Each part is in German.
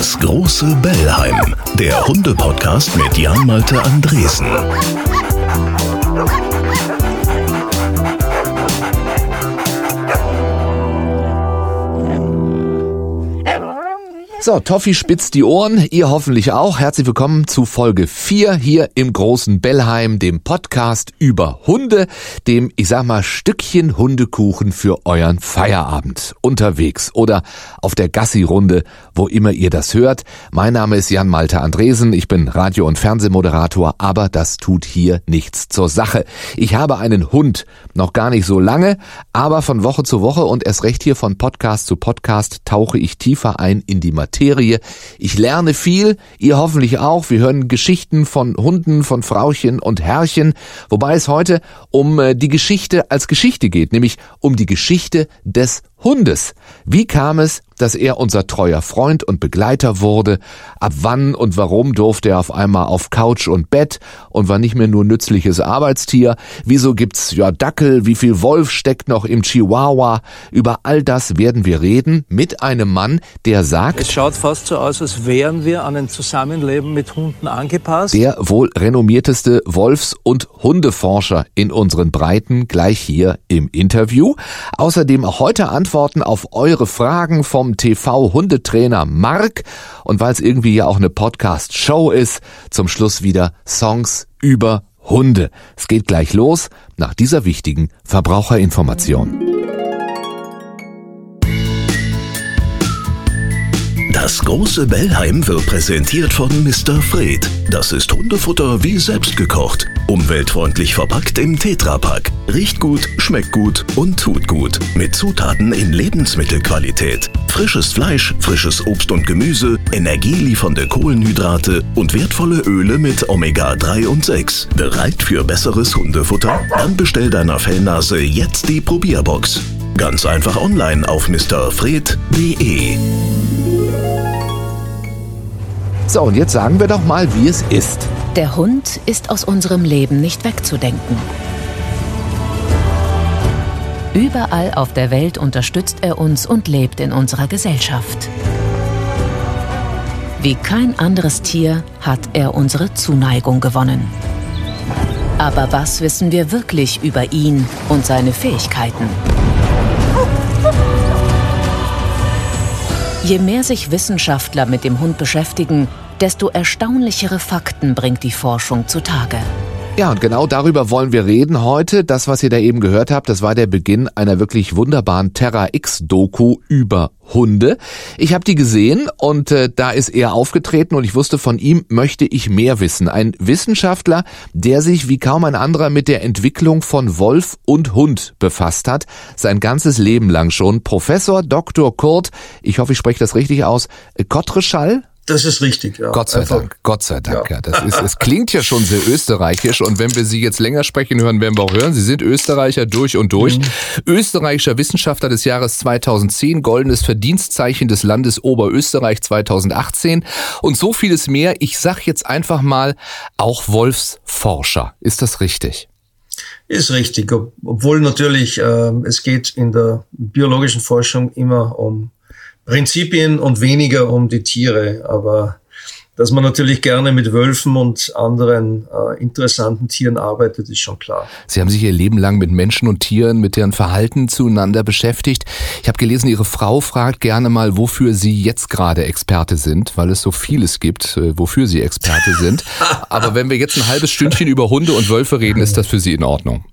Das große Bellheim, der Hunde-Podcast mit Jan-Malte Andresen. So, Toffi spitzt die Ohren, ihr hoffentlich auch. Herzlich willkommen zu Folge 4 hier im großen Bellheim, dem Podcast über Hunde, dem, ich sag mal, Stückchen Hundekuchen für euren Feierabend unterwegs oder auf der Gassi-Runde, wo immer ihr das hört. Mein Name ist Jan Malte Andresen, ich bin Radio- und Fernsehmoderator, aber das tut hier nichts zur Sache. Ich habe einen Hund, noch gar nicht so lange, aber von Woche zu Woche und erst recht hier von Podcast zu Podcast tauche ich tiefer ein in die Materie Materie. Ich lerne viel, ihr hoffentlich auch. Wir hören Geschichten von Hunden, von Frauchen und Herrchen, wobei es heute um äh, die Geschichte als Geschichte geht, nämlich um die Geschichte des Hundes. Wie kam es, dass er unser treuer Freund und Begleiter wurde? Ab wann und warum durfte er auf einmal auf Couch und Bett und war nicht mehr nur nützliches Arbeitstier? Wieso gibt's ja Dackel? Wie viel Wolf steckt noch im Chihuahua? Über all das werden wir reden mit einem Mann, der sagt, es schaut fast so aus, als wären wir an ein Zusammenleben mit Hunden angepasst. Der wohl renommierteste Wolfs- und Hundeforscher in unseren Breiten gleich hier im Interview. Außerdem heute Antwort Antworten auf eure Fragen vom TV-Hundetrainer Mark. Und weil es irgendwie ja auch eine Podcast-Show ist, zum Schluss wieder Songs über Hunde. Es geht gleich los nach dieser wichtigen Verbraucherinformation. Das große Bellheim wird präsentiert von Mr. Fred. Das ist Hundefutter wie selbst gekocht. Umweltfreundlich verpackt im Tetrapack. Riecht gut, schmeckt gut und tut gut. Mit Zutaten in Lebensmittelqualität. Frisches Fleisch, frisches Obst und Gemüse, energieliefernde Kohlenhydrate und wertvolle Öle mit Omega-3 und 6. Bereit für besseres Hundefutter? Dann bestell deiner Fellnase jetzt die Probierbox. Ganz einfach online auf mrfred.de. So, und jetzt sagen wir doch mal, wie es ist. Der Hund ist aus unserem Leben nicht wegzudenken. Überall auf der Welt unterstützt er uns und lebt in unserer Gesellschaft. Wie kein anderes Tier hat er unsere Zuneigung gewonnen. Aber was wissen wir wirklich über ihn und seine Fähigkeiten? Je mehr sich Wissenschaftler mit dem Hund beschäftigen, desto erstaunlichere Fakten bringt die Forschung zutage. Ja, und genau darüber wollen wir reden heute. Das, was ihr da eben gehört habt, das war der Beginn einer wirklich wunderbaren Terra X-Doku über Hunde. Ich habe die gesehen und äh, da ist er aufgetreten und ich wusste, von ihm möchte ich mehr wissen. Ein Wissenschaftler, der sich wie kaum ein anderer mit der Entwicklung von Wolf und Hund befasst hat, sein ganzes Leben lang schon. Professor Dr. Kurt, ich hoffe, ich spreche das richtig aus, Kottreschall, das ist richtig, ja. Gott sei Einfach. Dank, Gott sei Dank, ja. ja. Das ist, es klingt ja schon sehr österreichisch und wenn wir Sie jetzt länger sprechen hören, werden wir auch hören, Sie sind Österreicher durch und durch. Mhm. Österreichischer Wissenschaftler des Jahres 2010, goldenes Verdienstzeichen des Landes Oberösterreich 2018 und so vieles mehr. Ich sag jetzt einfach mal auch Wolfsforscher. Ist das richtig? Ist richtig, obwohl natürlich äh, es geht in der biologischen Forschung immer um Prinzipien und weniger um die Tiere. Aber dass man natürlich gerne mit Wölfen und anderen äh, interessanten Tieren arbeitet, ist schon klar. Sie haben sich Ihr Leben lang mit Menschen und Tieren, mit deren Verhalten zueinander beschäftigt. Ich habe gelesen, Ihre Frau fragt gerne mal, wofür Sie jetzt gerade Experte sind, weil es so vieles gibt, äh, wofür Sie Experte sind. Aber wenn wir jetzt ein halbes Stündchen über Hunde und Wölfe reden, ist das für Sie in Ordnung?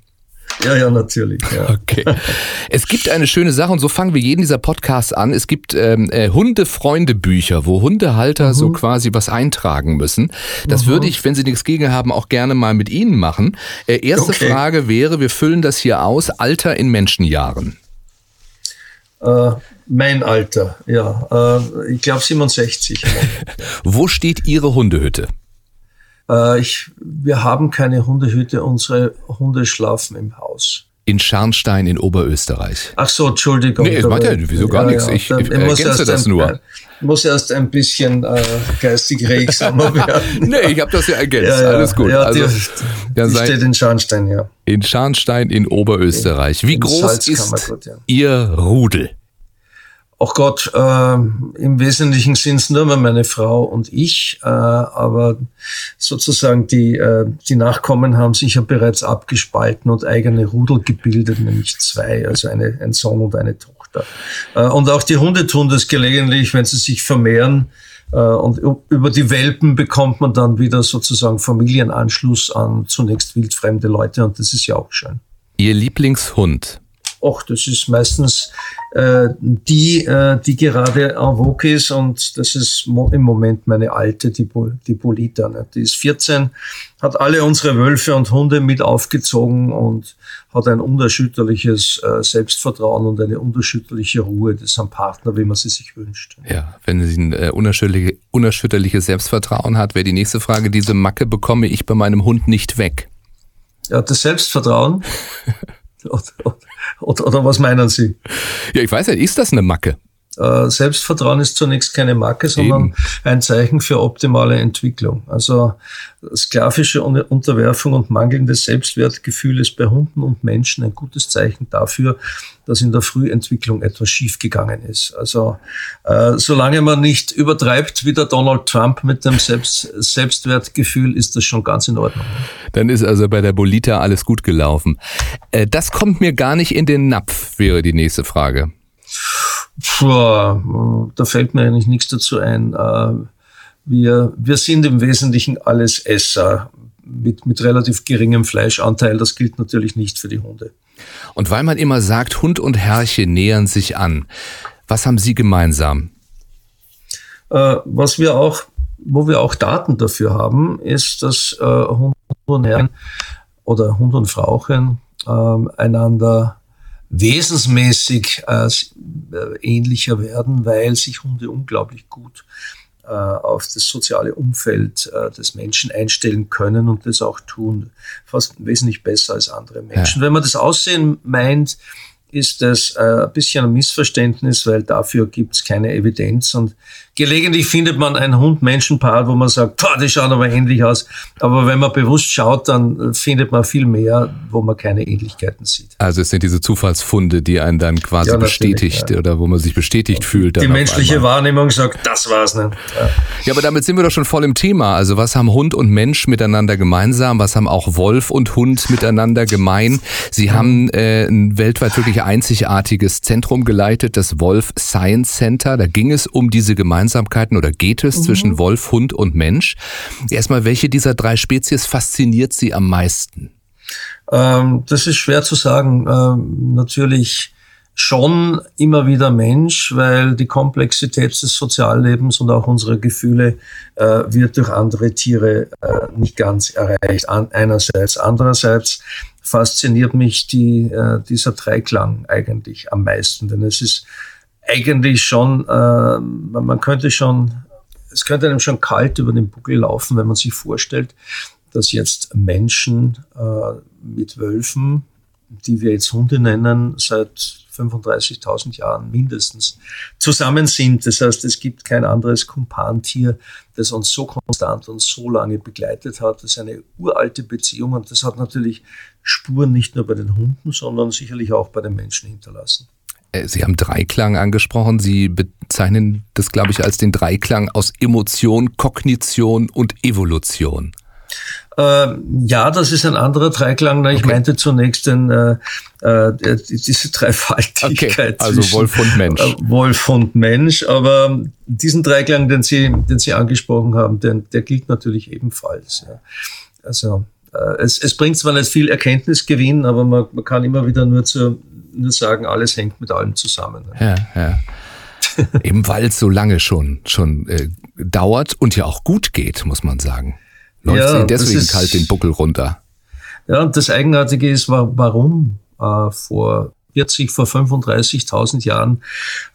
Ja, ja, natürlich. Ja. Okay. Es gibt eine schöne Sache und so fangen wir jeden dieser Podcasts an. Es gibt ähm, äh, Hunde-Freunde-Bücher, wo Hundehalter mhm. so quasi was eintragen müssen. Das mhm. würde ich, wenn Sie nichts gegen haben, auch gerne mal mit Ihnen machen. Äh, erste okay. Frage wäre, wir füllen das hier aus, Alter in Menschenjahren. Äh, mein Alter, ja. Äh, ich glaube 67. wo steht Ihre Hundehütte? Äh, ich, wir haben keine Hundehütte, unsere Hunde schlafen im Haus. In Scharnstein in Oberösterreich. Ach so, Entschuldigung. Nee, das macht ja wieso gar ja, nichts. Ich, ich, ergänze das ein, nur. muss erst ein bisschen äh, geistig regsamer werden. nee, ich habe das ja ergänzt. Ja, ja, Alles gut. Ja, also, die, die steht in Scharnstein, ja. In Scharnstein in Oberösterreich. Wie in groß ist Ihr Rudel? Ach Gott, äh, im Wesentlichen sind es nur mehr meine Frau und ich, äh, aber sozusagen die, äh, die Nachkommen haben sich ja bereits abgespalten und eigene Rudel gebildet, nämlich zwei, also eine, ein Sohn und eine Tochter. Äh, und auch die Hunde tun das gelegentlich, wenn sie sich vermehren. Äh, und über die Welpen bekommt man dann wieder sozusagen Familienanschluss an zunächst wildfremde Leute und das ist ja auch schön. Ihr Lieblingshund? Ach, das ist meistens äh, die, äh, die gerade en vogue ist und das ist mo im Moment meine alte, die, die Polita. Ne? Die ist 14, hat alle unsere Wölfe und Hunde mit aufgezogen und hat ein unerschütterliches äh, Selbstvertrauen und eine unerschütterliche Ruhe. Das ist ein Partner, wie man sie sich wünscht. Ja, wenn sie ein äh, unerschütterliche, unerschütterliches Selbstvertrauen hat, wäre die nächste Frage, diese Macke bekomme ich bei meinem Hund nicht weg. Ja, das Selbstvertrauen. Oder, oder was meinen Sie? Ja, ich weiß ja, ist das eine Macke? Äh, Selbstvertrauen ist zunächst keine Marke, sondern Eben. ein Zeichen für optimale Entwicklung. Also sklavische Unterwerfung und mangelndes Selbstwertgefühl ist bei Hunden und Menschen ein gutes Zeichen dafür, dass in der Frühentwicklung etwas schiefgegangen ist. Also äh, solange man nicht übertreibt wie der Donald Trump mit dem Selbst Selbstwertgefühl, ist das schon ganz in Ordnung. Dann ist also bei der Bolita alles gut gelaufen. Äh, das kommt mir gar nicht in den Napf, wäre die nächste Frage. Puh, da fällt mir eigentlich nichts dazu ein. Äh, wir, wir sind im Wesentlichen alles Esser mit, mit relativ geringem Fleischanteil. Das gilt natürlich nicht für die Hunde. Und weil man immer sagt, Hund und Herrche nähern sich an, was haben Sie gemeinsam? Äh, was wir auch, wo wir auch Daten dafür haben, ist, dass äh, Hund und Herren oder Hund und Frauchen äh, einander wesensmäßig äh, ähnlicher werden, weil sich Hunde unglaublich gut äh, auf das soziale Umfeld äh, des Menschen einstellen können und das auch tun, fast wesentlich besser als andere Menschen. Ja. Wenn man das Aussehen meint, ist das äh, ein bisschen ein Missverständnis, weil dafür gibt es keine Evidenz und Gelegentlich findet man ein Hund-Menschen-Paar, wo man sagt, die schauen aber ähnlich aus. Aber wenn man bewusst schaut, dann findet man viel mehr, wo man keine Ähnlichkeiten sieht. Also es sind diese Zufallsfunde, die einen dann quasi ja, bestätigt ja. oder wo man sich bestätigt fühlt. Die menschliche Wahrnehmung sagt, das war's nicht. Ja. ja, aber damit sind wir doch schon voll im Thema. Also was haben Hund und Mensch miteinander gemeinsam? Was haben auch Wolf und Hund miteinander gemein? Sie haben äh, ein weltweit wirklich einzigartiges Zentrum geleitet, das Wolf Science Center. Da ging es um diese gemeinsame Gemeinsamkeiten oder geht es mhm. zwischen Wolf, Hund und Mensch? Erstmal, welche dieser drei Spezies fasziniert Sie am meisten? Ähm, das ist schwer zu sagen. Ähm, natürlich schon immer wieder Mensch, weil die Komplexität des Soziallebens und auch unsere Gefühle äh, wird durch andere Tiere äh, nicht ganz erreicht. An, einerseits, andererseits fasziniert mich die, äh, dieser Dreiklang eigentlich am meisten, denn es ist eigentlich schon, äh, man könnte schon, es könnte einem schon kalt über den Buckel laufen, wenn man sich vorstellt, dass jetzt Menschen äh, mit Wölfen, die wir jetzt Hunde nennen, seit 35.000 Jahren mindestens zusammen sind. Das heißt, es gibt kein anderes Kumpantier, das uns so konstant und so lange begleitet hat. Das ist eine uralte Beziehung und das hat natürlich Spuren nicht nur bei den Hunden, sondern sicherlich auch bei den Menschen hinterlassen. Äh, Sie haben Dreiklang angesprochen. Sie bezeichnen das, glaube ich, als den Dreiklang aus Emotion, Kognition und Evolution. Äh, ja, das ist ein anderer Dreiklang. Ich okay. meinte zunächst den, äh, äh, diese Dreifaltigkeit. Okay, also Wolf und Mensch. Äh, Wolf und Mensch. Aber diesen Dreiklang, den Sie, den Sie angesprochen haben, den, der gilt natürlich ebenfalls. Ja. Also äh, es, es bringt zwar nicht viel Erkenntnisgewinn, aber man, man kann immer wieder nur zu nur sagen, alles hängt mit allem zusammen. Ja, ja. Eben weil es so lange schon, schon äh, dauert und ja auch gut geht, muss man sagen. Läuft ja, deswegen ist, kalt den Buckel runter. Ja, und das Eigenartige ist, warum äh, vor 40, vor 35.000 Jahren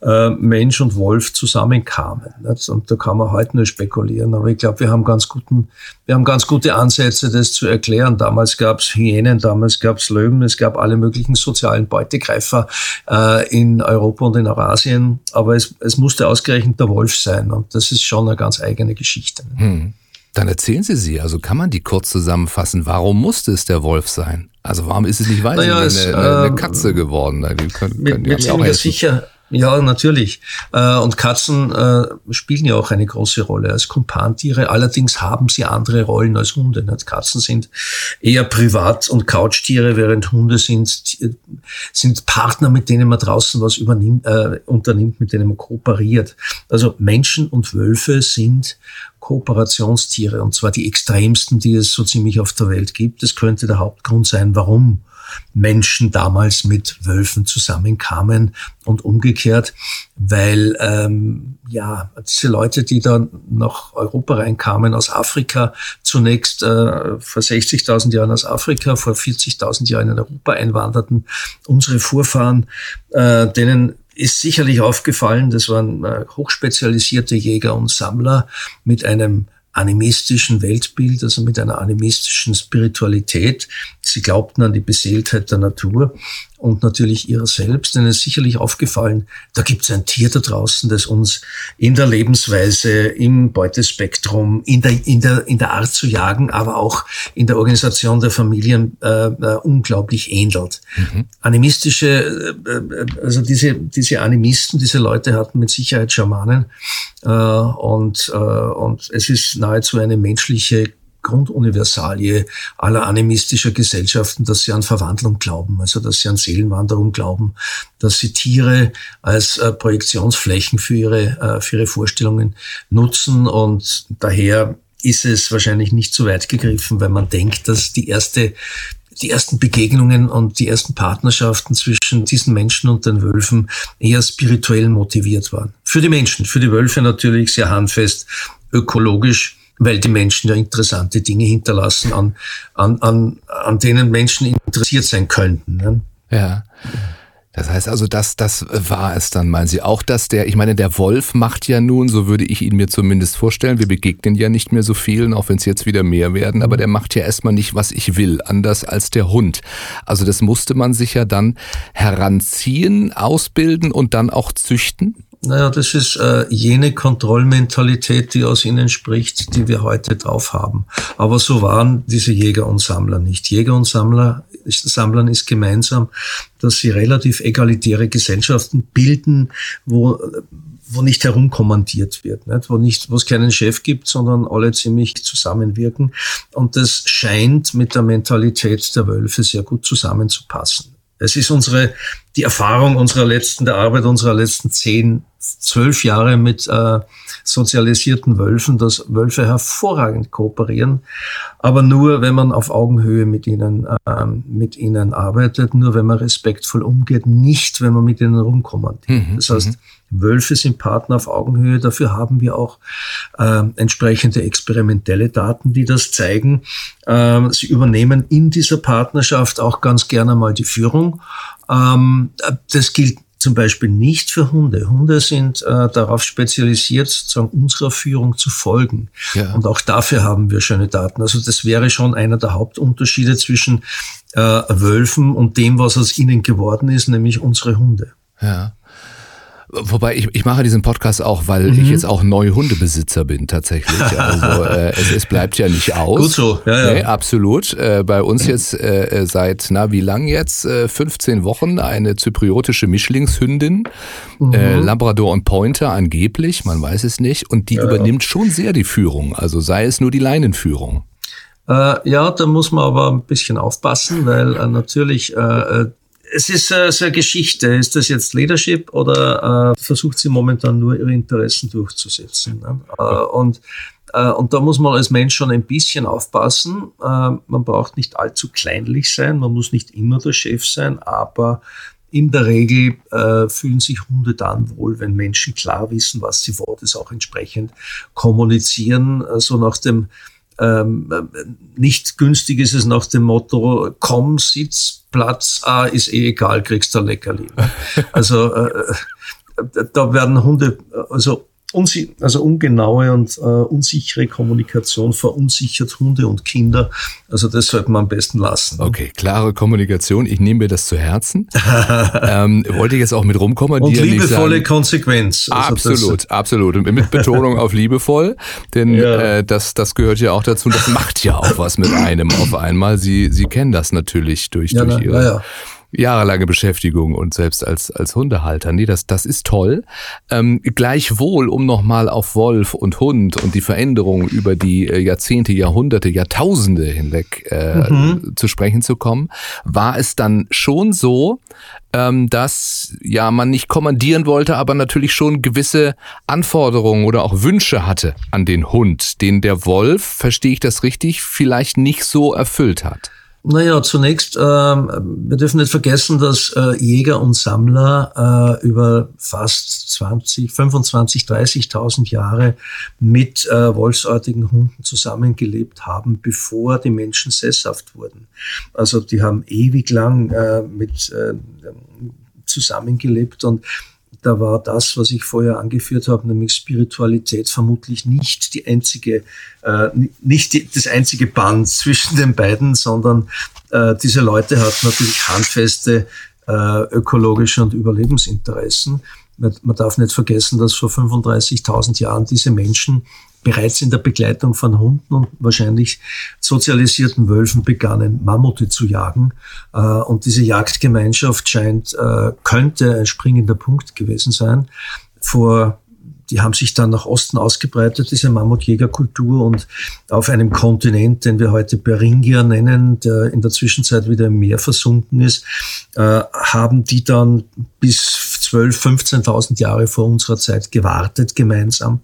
äh, Mensch und Wolf zusammenkamen. Nicht? Und da kann man heute nur spekulieren. Aber ich glaube, wir haben ganz guten, wir haben ganz gute Ansätze, das zu erklären. Damals gab es Hyänen, damals gab es Löwen, es gab alle möglichen sozialen Beutegreifer äh, in Europa und in Eurasien. Aber es, es musste ausgerechnet der Wolf sein. Und das ist schon eine ganz eigene Geschichte. Hm. Dann erzählen Sie sie. Also kann man die kurz zusammenfassen. Warum musste es der Wolf sein? Also warum ist es nicht weiter naja, eine, eine, eine, ähm, Katze geworden? Die können, mit, können mit, ziemlicher Sicher, Ja, natürlich. Äh, und Katzen äh, spielen ja auch eine große Rolle als Kumpantiere. Allerdings haben sie andere Rollen als Hunde. Katzen sind eher Privat- und Couchtiere, während Hunde sind, sind Partner, mit denen man draußen was übernimmt, äh, unternimmt, mit denen man kooperiert. Also Menschen und Wölfe sind Kooperationstiere und zwar die extremsten, die es so ziemlich auf der Welt gibt. Das könnte der Hauptgrund sein, warum Menschen damals mit Wölfen zusammenkamen und umgekehrt, weil ähm, ja diese Leute, die dann nach Europa reinkamen aus Afrika, zunächst äh, vor 60.000 Jahren aus Afrika, vor 40.000 Jahren in Europa einwanderten, unsere Vorfahren, äh, denen ist sicherlich aufgefallen, das waren äh, hochspezialisierte Jäger und Sammler mit einem animistischen Weltbild, also mit einer animistischen Spiritualität. Sie glaubten an die Beseeltheit der Natur und natürlich ihrer selbst. Denn es ist sicherlich aufgefallen, da gibt es ein Tier da draußen, das uns in der Lebensweise, im Beutespektrum, in der, in der, in der Art zu jagen, aber auch in der Organisation der Familien äh, äh, unglaublich ähnelt. Mhm. Animistische, äh, äh, also diese, diese Animisten, diese Leute hatten mit Sicherheit Schamanen äh, und, äh, und es ist nahezu eine menschliche Grunduniversalie aller animistischer Gesellschaften, dass sie an Verwandlung glauben, also dass sie an Seelenwanderung glauben, dass sie Tiere als äh, Projektionsflächen für ihre, äh, für ihre Vorstellungen nutzen und daher ist es wahrscheinlich nicht so weit gegriffen, wenn man denkt, dass die erste die ersten Begegnungen und die ersten Partnerschaften zwischen diesen Menschen und den Wölfen eher spirituell motiviert waren. Für die Menschen, für die Wölfe natürlich sehr handfest, ökologisch weil die Menschen ja interessante Dinge hinterlassen, an, an, an, an denen Menschen interessiert sein könnten. Ne? Ja. Das heißt also, das, das war es dann, meinen Sie. Auch dass der, ich meine, der Wolf macht ja nun, so würde ich ihn mir zumindest vorstellen, wir begegnen ja nicht mehr so vielen, auch wenn es jetzt wieder mehr werden, aber der macht ja erstmal nicht, was ich will, anders als der Hund. Also das musste man sich ja dann heranziehen, ausbilden und dann auch züchten. Naja, das ist äh, jene Kontrollmentalität, die aus ihnen spricht, die wir heute drauf haben. Aber so waren diese Jäger und Sammler nicht. Jäger und Sammler, Sammlern ist gemeinsam, dass sie relativ egalitäre Gesellschaften bilden, wo wo nicht herumkommandiert wird, nicht? wo nicht, wo es keinen Chef gibt, sondern alle ziemlich zusammenwirken. Und das scheint mit der Mentalität der Wölfe sehr gut zusammenzupassen. Es ist unsere, die Erfahrung unserer letzten, der Arbeit unserer letzten zehn, zwölf Jahre mit äh, sozialisierten Wölfen, dass Wölfe hervorragend kooperieren, aber nur, wenn man auf Augenhöhe mit ihnen, äh, mit ihnen arbeitet, nur wenn man respektvoll umgeht, nicht, wenn man mit ihnen rumkommandiert. Mhm, das heißt, mhm. Wölfe sind Partner auf Augenhöhe. Dafür haben wir auch äh, entsprechende experimentelle Daten, die das zeigen. Äh, sie übernehmen in dieser Partnerschaft auch ganz gerne mal die Führung. Ähm, das gilt zum Beispiel nicht für Hunde. Hunde sind äh, darauf spezialisiert, sozusagen unserer Führung zu folgen. Ja. Und auch dafür haben wir schöne Daten. Also das wäre schon einer der Hauptunterschiede zwischen äh, Wölfen und dem, was aus ihnen geworden ist, nämlich unsere Hunde. Ja. Wobei ich, ich mache diesen Podcast auch, weil mhm. ich jetzt auch neue Hundebesitzer bin tatsächlich. Also äh, es, es bleibt ja nicht aus. Gut so, ja, ja. Nee, absolut. Äh, bei uns jetzt äh, seit, na wie lang jetzt? Äh, 15 Wochen eine zypriotische Mischlingshündin, mhm. äh, Labrador und Pointer angeblich, man weiß es nicht. Und die ja, übernimmt schon sehr die Führung, also sei es nur die Leinenführung. Äh, ja, da muss man aber ein bisschen aufpassen, weil äh, natürlich äh, äh es ist äh, so eine Geschichte. Ist das jetzt Leadership oder äh, versucht sie momentan nur ihre Interessen durchzusetzen? Ne? Äh, und, äh, und da muss man als Mensch schon ein bisschen aufpassen. Äh, man braucht nicht allzu kleinlich sein, man muss nicht immer der Chef sein, aber in der Regel äh, fühlen sich Hunde dann wohl, wenn Menschen klar wissen, was sie wollen, das auch entsprechend kommunizieren, so also nach dem ähm, nicht günstig ist es nach dem Motto, komm, sitz, Platz, ah, ist eh egal, kriegst du Leckerli. Also äh, äh, da werden Hunde, also unsi also ungenaue und äh, unsichere Kommunikation verunsichert Hunde und Kinder. Also das sollte man am besten lassen. Okay, klare Kommunikation. Ich nehme mir das zu Herzen. ähm, wollte ich jetzt auch mit rumkommandieren. Und liebevolle sagen, Konsequenz. Also absolut, absolut. Und mit Betonung auf liebevoll, denn ja. äh, das, das gehört ja auch dazu. Das macht ja auch was mit einem auf einmal. Sie, Sie kennen das natürlich durch, ja, durch Ihre... Ja, Jahrelange Beschäftigung und selbst als, als Hundehalter. Nee, das, das ist toll. Ähm, gleichwohl, um nochmal auf Wolf und Hund und die Veränderungen über die äh, Jahrzehnte, Jahrhunderte, Jahrtausende hinweg äh, mhm. zu sprechen zu kommen, war es dann schon so, ähm, dass ja man nicht kommandieren wollte, aber natürlich schon gewisse Anforderungen oder auch Wünsche hatte an den Hund, den der Wolf, verstehe ich das richtig, vielleicht nicht so erfüllt hat. Naja, zunächst, äh, wir dürfen nicht vergessen, dass äh, Jäger und Sammler äh, über fast 20, 25, 30.000 Jahre mit äh, wolfsartigen Hunden zusammengelebt haben, bevor die Menschen sesshaft wurden. Also die haben ewig lang äh, mit äh, zusammengelebt und da war das, was ich vorher angeführt habe, nämlich Spiritualität, vermutlich nicht die einzige, äh, nicht die, das einzige Band zwischen den beiden, sondern äh, diese Leute hatten natürlich handfeste äh, ökologische und Überlebensinteressen. Man, man darf nicht vergessen, dass vor 35.000 Jahren diese Menschen bereits in der Begleitung von Hunden und wahrscheinlich sozialisierten Wölfen begannen, Mammute zu jagen. Äh, und diese Jagdgemeinschaft scheint, äh, könnte ein springender Punkt gewesen sein. Vor die haben sich dann nach Osten ausgebreitet, diese Mammutjägerkultur und auf einem Kontinent, den wir heute Beringia nennen, der in der Zwischenzeit wieder im Meer versunken ist, äh, haben die dann bis 12, 15.000 Jahre vor unserer Zeit gewartet gemeinsam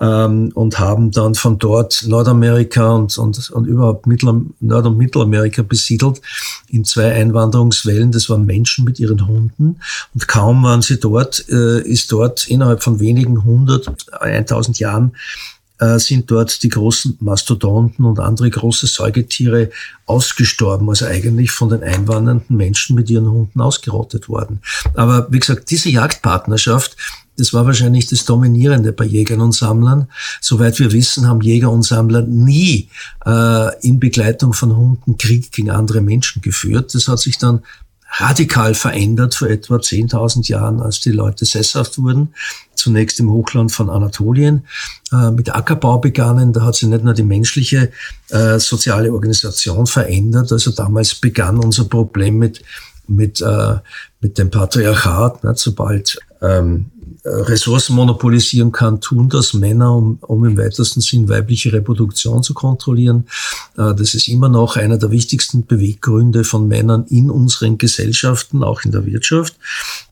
ähm, und haben dann von dort Nordamerika und, und, und überhaupt Mittel, Nord- und Mittelamerika besiedelt in zwei Einwanderungswellen. Das waren Menschen mit ihren Hunden und kaum waren sie dort, äh, ist dort innerhalb von wenigen 100, 1000 Jahren äh, sind dort die großen Mastodonten und andere große Säugetiere ausgestorben, also eigentlich von den einwandernden Menschen mit ihren Hunden ausgerottet worden. Aber wie gesagt, diese Jagdpartnerschaft, das war wahrscheinlich das Dominierende bei Jägern und Sammlern. Soweit wir wissen, haben Jäger und Sammler nie äh, in Begleitung von Hunden Krieg gegen andere Menschen geführt. Das hat sich dann radikal verändert vor etwa 10.000 Jahren, als die Leute sesshaft wurden. Zunächst im Hochland von Anatolien äh, mit Ackerbau begannen. Da hat sich nicht nur die menschliche äh, soziale Organisation verändert. Also damals begann unser Problem mit mit äh, mit dem Patriarchat. Ne? Sobald ähm, Ressourcen monopolisieren kann, tun das Männer, um, um im weitesten Sinn weibliche Reproduktion zu kontrollieren. Äh, das ist immer noch einer der wichtigsten Beweggründe von Männern in unseren Gesellschaften, auch in der Wirtschaft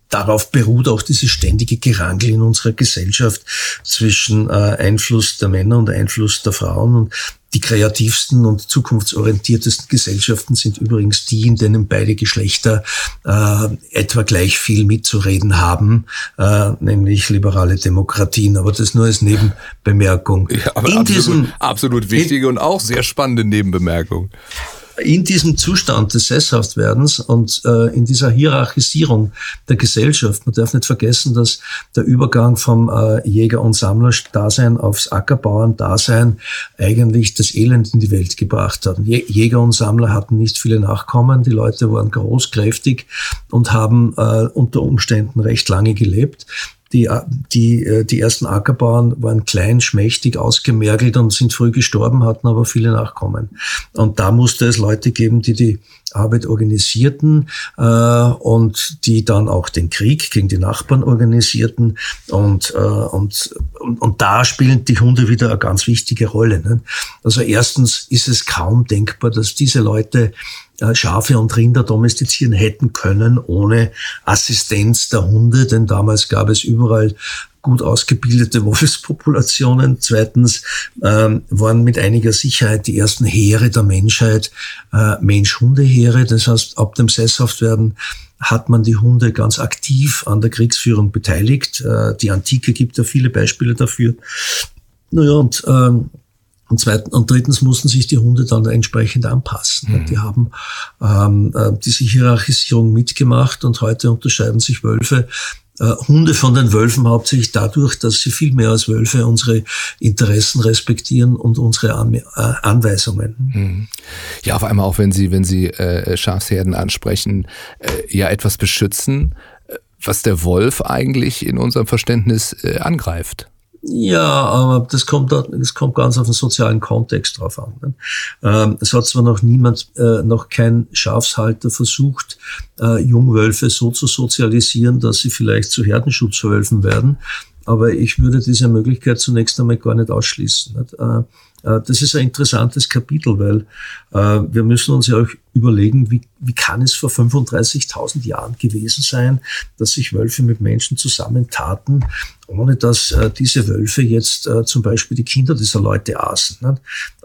darauf beruht auch dieses ständige Gerangel in unserer Gesellschaft zwischen äh, Einfluss der Männer und Einfluss der Frauen. Und die kreativsten und zukunftsorientiertesten Gesellschaften sind übrigens die, in denen beide Geschlechter äh, etwa gleich viel mitzureden haben, äh, nämlich liberale Demokratien. Aber das nur als Nebenbemerkung. Ja, aber in absolut, diesem, absolut wichtige in, und auch sehr spannende Nebenbemerkung in diesem Zustand des Sesshaftwerdens und äh, in dieser Hierarchisierung der Gesellschaft, man darf nicht vergessen, dass der Übergang vom äh, Jäger- und Sammler-Dasein aufs Ackerbauern-Dasein eigentlich das Elend in die Welt gebracht hat. Jäger und Sammler hatten nicht viele Nachkommen, die Leute waren groß, kräftig und haben äh, unter Umständen recht lange gelebt. Die, die, äh, die ersten Ackerbauern waren klein, schmächtig, ausgemergelt und sind früh gestorben, hatten aber viele Nachkommen. Und da musste es Leute geben, die die Arbeit organisierten äh, und die dann auch den Krieg gegen die Nachbarn organisierten. Und, äh, und, und, und da spielen die Hunde wieder eine ganz wichtige Rolle. Ne? Also erstens ist es kaum denkbar, dass diese Leute äh, Schafe und Rinder domestizieren hätten können ohne Assistenz der Hunde, denn damals gab es überall gut ausgebildete Wolfspopulationen. Zweitens ähm, waren mit einiger Sicherheit die ersten Heere der Menschheit äh, Mensch-Hunde-Heere. Das heißt, ab dem Sesshaftwerden hat man die Hunde ganz aktiv an der Kriegsführung beteiligt. Äh, die Antike gibt ja viele Beispiele dafür. Naja, und ähm, und zweitens und drittens mussten sich die Hunde dann entsprechend anpassen. Mhm. Die haben ähm, äh, diese Hierarchisierung mitgemacht und heute unterscheiden sich Wölfe äh, Hunde von den Wölfen hauptsächlich dadurch, dass sie viel mehr als Wölfe unsere Interessen respektieren und unsere An äh, Anweisungen. Mhm. Ja, auf einmal auch wenn Sie, wenn Sie äh, Schafsherden ansprechen, äh, ja etwas beschützen, was der Wolf eigentlich in unserem Verständnis äh, angreift. Ja, aber das kommt, das kommt ganz auf den sozialen Kontext drauf an. Ne? Ähm, es hat zwar noch niemand, äh, noch kein Schafshalter versucht, äh, Jungwölfe so zu sozialisieren, dass sie vielleicht zu Herdenschutzwölfen werden, aber ich würde diese Möglichkeit zunächst einmal gar nicht ausschließen. Nicht? Äh, äh, das ist ein interessantes Kapitel, weil äh, wir müssen uns ja auch überlegen, wie, wie kann es vor 35.000 Jahren gewesen sein, dass sich Wölfe mit Menschen zusammentaten, ohne dass äh, diese Wölfe jetzt äh, zum Beispiel die Kinder dieser Leute aßen. Ne?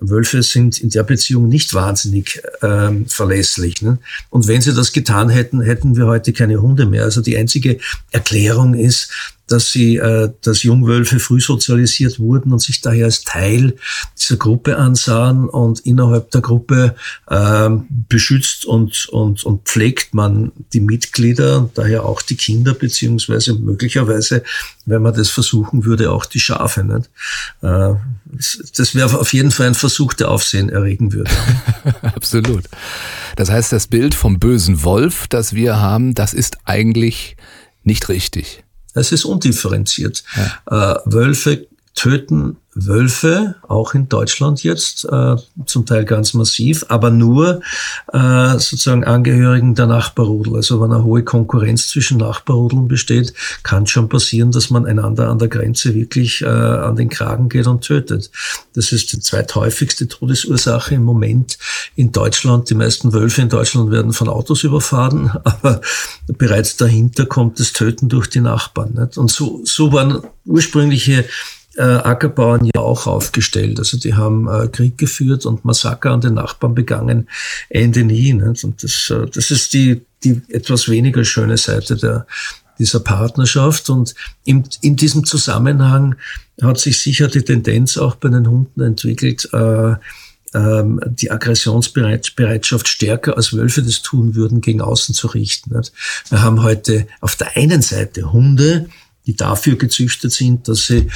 Wölfe sind in der Beziehung nicht wahnsinnig ähm, verlässlich. Ne? Und wenn sie das getan hätten, hätten wir heute keine Hunde mehr. Also die einzige Erklärung ist, dass sie, äh, dass Jungwölfe früh sozialisiert wurden und sich daher als Teil dieser Gruppe ansahen und innerhalb der Gruppe äh, beschützt und, und, und pflegt man die Mitglieder und daher auch die Kinder, beziehungsweise möglicherweise, wenn man das versuchen würde, auch die Schafe. Nicht? Äh, das wäre auf jeden Fall ein Versuch, der Aufsehen erregen würde. Absolut. Das heißt, das Bild vom bösen Wolf, das wir haben, das ist eigentlich nicht richtig. Es ist undifferenziert. Ja. Äh, Wölfe töten Wölfe, auch in Deutschland jetzt, äh, zum Teil ganz massiv, aber nur äh, sozusagen Angehörigen der Nachbarrudel. Also wenn eine hohe Konkurrenz zwischen Nachbarrudeln besteht, kann schon passieren, dass man einander an der Grenze wirklich äh, an den Kragen geht und tötet. Das ist die zweithäufigste Todesursache im Moment in Deutschland. Die meisten Wölfe in Deutschland werden von Autos überfahren, aber bereits dahinter kommt das Töten durch die Nachbarn. Nicht? Und so, so waren ursprüngliche äh, Ackerbauern ja auch aufgestellt. Also die haben äh, Krieg geführt und Massaker an den Nachbarn begangen, Ende nie. Nicht? Und das, äh, das ist die, die etwas weniger schöne Seite der, dieser Partnerschaft. Und in, in diesem Zusammenhang hat sich sicher die Tendenz auch bei den Hunden entwickelt, äh, ähm, die Aggressionsbereitschaft stärker als Wölfe das tun würden, gegen außen zu richten. Wir haben heute auf der einen Seite Hunde, die dafür gezüchtet sind, dass sie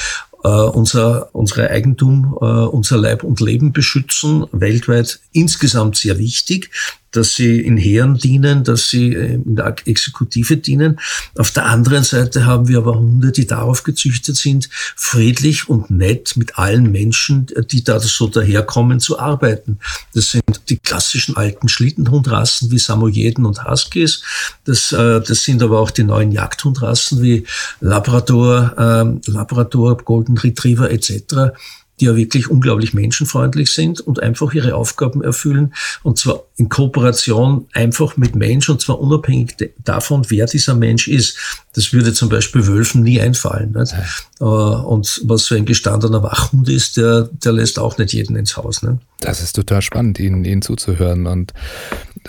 äh, unser, unsere Eigentum, äh, unser Leib und Leben beschützen, weltweit insgesamt sehr wichtig dass sie in Heeren dienen, dass sie äh, in der Exekutive dienen. Auf der anderen Seite haben wir aber Hunde, die darauf gezüchtet sind, friedlich und nett mit allen Menschen, die da so daherkommen, zu arbeiten. Das sind die klassischen alten Schlittenhundrassen wie Samoyeden und Huskies. Das, äh, das sind aber auch die neuen Jagdhundrassen wie Labrador, ähm, Labrador, Golden Retriever etc die ja wirklich unglaublich menschenfreundlich sind und einfach ihre Aufgaben erfüllen und zwar in Kooperation einfach mit Mensch und zwar unabhängig davon, wer dieser Mensch ist. Das würde zum Beispiel Wölfen nie einfallen. Nicht? Ja. Äh, und was so ein gestandener Wachhund ist, der, der lässt auch nicht jeden ins Haus. Nicht? Das ist total spannend, Ihnen, Ihnen zuzuhören und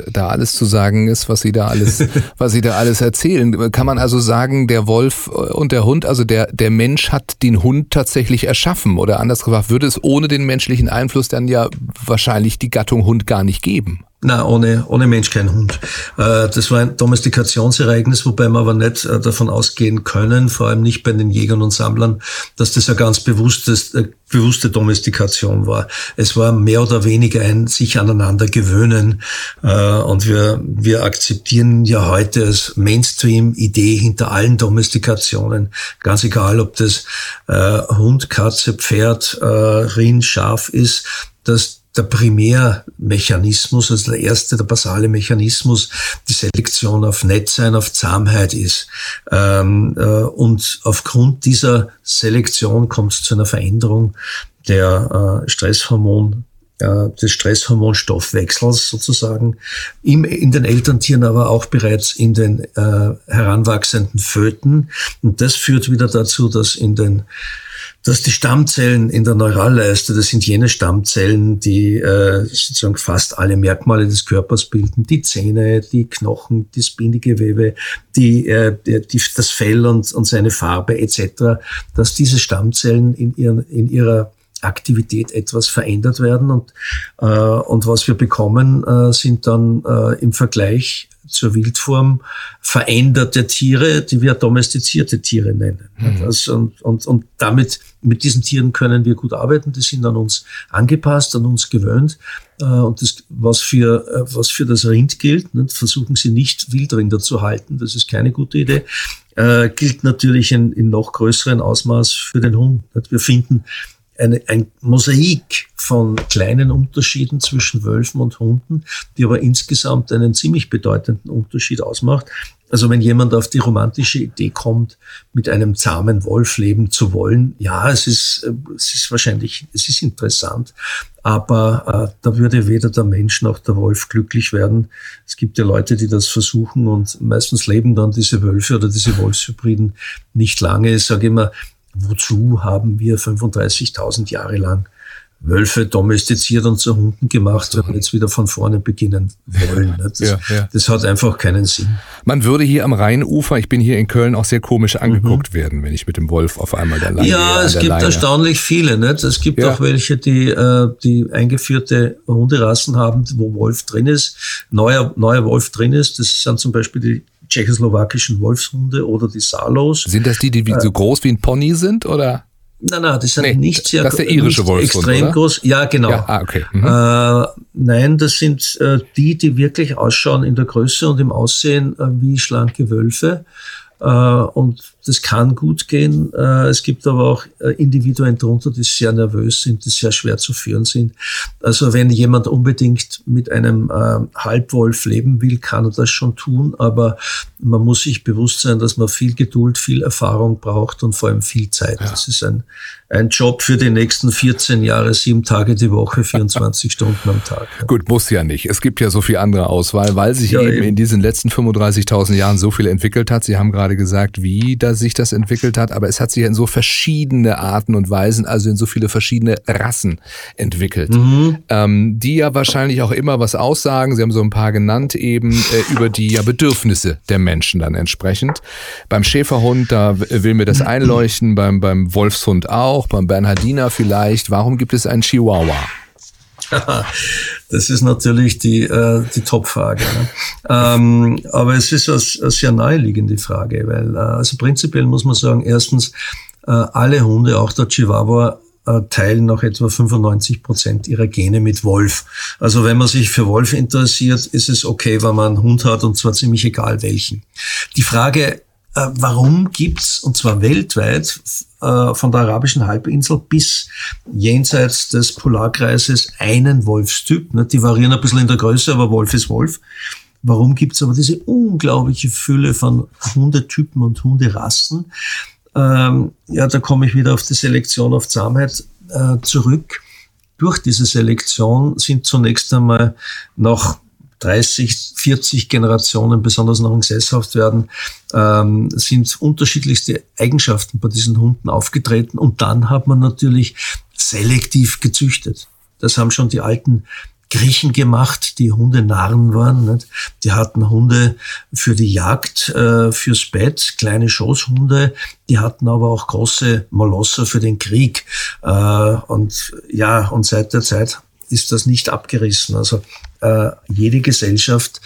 da alles zu sagen ist, was Sie da alles, was Sie da alles erzählen. Kann man also sagen, der Wolf und der Hund, also der, der Mensch hat den Hund tatsächlich erschaffen oder anders gesagt, würde es ohne den menschlichen Einfluss dann ja wahrscheinlich die Gattung Hund gar nicht geben? Na, ohne, ohne Mensch kein Hund. Äh, das war ein Domestikationsereignis, wobei wir aber nicht äh, davon ausgehen können, vor allem nicht bei den Jägern und Sammlern, dass das eine ganz bewusstes, äh, bewusste Domestikation war. Es war mehr oder weniger ein sich aneinander gewöhnen. Und wir, wir akzeptieren ja heute als Mainstream-Idee hinter allen Domestikationen, ganz egal, ob das Hund, Katze, Pferd, Rind, Schaf ist, dass der Primärmechanismus, also der erste, der basale Mechanismus, die Selektion auf Nettsein, auf Zahmheit ist. Ähm, äh, und aufgrund dieser Selektion kommt es zu einer Veränderung der äh, Stresshormon äh, des Stresshormonstoffwechsels sozusagen im, in den Elterntieren, aber auch bereits in den äh, heranwachsenden Föten. Und das führt wieder dazu, dass in den dass die Stammzellen in der Neuralleiste, das sind jene Stammzellen, die äh, sozusagen fast alle Merkmale des Körpers bilden, die Zähne, die Knochen, das Bindegewebe, die, äh, die, das Fell und, und seine Farbe etc., dass diese Stammzellen in, ihren, in ihrer Aktivität etwas verändert werden und, äh, und was wir bekommen, äh, sind dann äh, im Vergleich zur Wildform veränderte Tiere, die wir domestizierte Tiere nennen. Mhm. Also, und, und, und damit, mit diesen Tieren können wir gut arbeiten, die sind an uns angepasst, an uns gewöhnt. Äh, und das, was für, äh, was für das Rind gilt, versuchen Sie nicht Wildrinder zu halten, das ist keine gute Idee. äh, gilt natürlich in, in noch größeren Ausmaß für den Hund. Wir finden eine, ein Mosaik von kleinen Unterschieden zwischen Wölfen und Hunden, die aber insgesamt einen ziemlich bedeutenden Unterschied ausmacht. Also wenn jemand auf die romantische Idee kommt, mit einem zahmen Wolf leben zu wollen, ja, es ist, äh, es ist wahrscheinlich, es ist interessant, aber äh, da würde weder der Mensch noch der Wolf glücklich werden. Es gibt ja Leute, die das versuchen und meistens leben dann diese Wölfe oder diese Wolfshybriden nicht lange. Ich sage immer, wozu haben wir 35.000 Jahre lang Wölfe domestiziert und zu Hunden gemacht, wenn wir jetzt wieder von vorne beginnen wollen. Das, ja, ja. das, hat einfach keinen Sinn. Man würde hier am Rheinufer, ich bin hier in Köln, auch sehr komisch angeguckt mhm. werden, wenn ich mit dem Wolf auf einmal da lange Ja, es gibt Leine. erstaunlich viele. Nicht? Es gibt ja. auch welche, die, äh, die eingeführte Hunderassen haben, wo Wolf drin ist, neuer, neuer Wolf drin ist. Das sind zum Beispiel die tschechoslowakischen Wolfshunde oder die Salos. Sind das die, die äh, so groß wie ein Pony sind, oder? Nein, nein, das sind nee, nicht sehr das ist der irische Wolfshund, extrem oder? groß. Ja, genau. Ja, ah, okay. Mhm. Äh, nein, das sind äh, die, die wirklich ausschauen in der Größe und im Aussehen äh, wie schlanke Wölfe. Äh, und das kann gut gehen. Äh, es gibt aber auch äh, Individuen drunter, die sehr nervös sind, die sehr schwer zu führen sind. Also wenn jemand unbedingt mit einem Halbwolf leben will, kann er das schon tun, aber man muss sich bewusst sein, dass man viel Geduld, viel Erfahrung braucht und vor allem viel Zeit. Ja. Das ist ein, ein Job für die nächsten 14 Jahre, sieben Tage die Woche, 24 Stunden am Tag. Gut, muss ja nicht. Es gibt ja so viel andere Auswahl, weil sich ja, eben, eben in diesen letzten 35.000 Jahren so viel entwickelt hat. Sie haben gerade gesagt, wie da sich das entwickelt hat, aber es hat sich in so verschiedene Arten und Weisen, also in so viele verschiedene Rassen entwickelt, mhm. ähm, die ja wahrscheinlich auch immer was aussagen. Sie haben so ein paar genannt eben äh, über die ja, Bedürfnisse der Menschen dann entsprechend. Beim Schäferhund, da will mir das einleuchten, beim, beim Wolfshund auch, beim Bernhardiner vielleicht. Warum gibt es einen Chihuahua? Das ist natürlich die, äh, die Top-Frage. Ne? Ähm, aber es ist eine, eine sehr naheliegende Frage, weil äh, also prinzipiell muss man sagen, erstens, äh, alle Hunde, auch der Chihuahua, äh, teilen noch etwa 95 Prozent ihrer Gene mit Wolf. Also wenn man sich für Wolf interessiert, ist es okay, wenn man einen Hund hat und zwar ziemlich egal welchen. Die Frage äh, warum gibt's und zwar weltweit, äh, von der arabischen Halbinsel bis jenseits des Polarkreises, einen Wolfstyp. Ne? Die variieren ein bisschen in der Größe, aber Wolf ist Wolf. Warum gibt's aber diese unglaubliche Fülle von Hundetypen und Hunderassen? Ähm, ja, da komme ich wieder auf die Selektion auf Zahmheit äh, zurück. Durch diese Selektion sind zunächst einmal noch 30, 40 Generationen, besonders noch im werden, ähm, sind unterschiedlichste Eigenschaften bei diesen Hunden aufgetreten. Und dann hat man natürlich selektiv gezüchtet. Das haben schon die alten Griechen gemacht, die Hunde Narren waren. Nicht? Die hatten Hunde für die Jagd, äh, fürs Bett, kleine Schoßhunde. Die hatten aber auch große Molosser für den Krieg. Äh, und ja, und seit der Zeit ist das nicht abgerissen. Also äh, jede Gesellschaft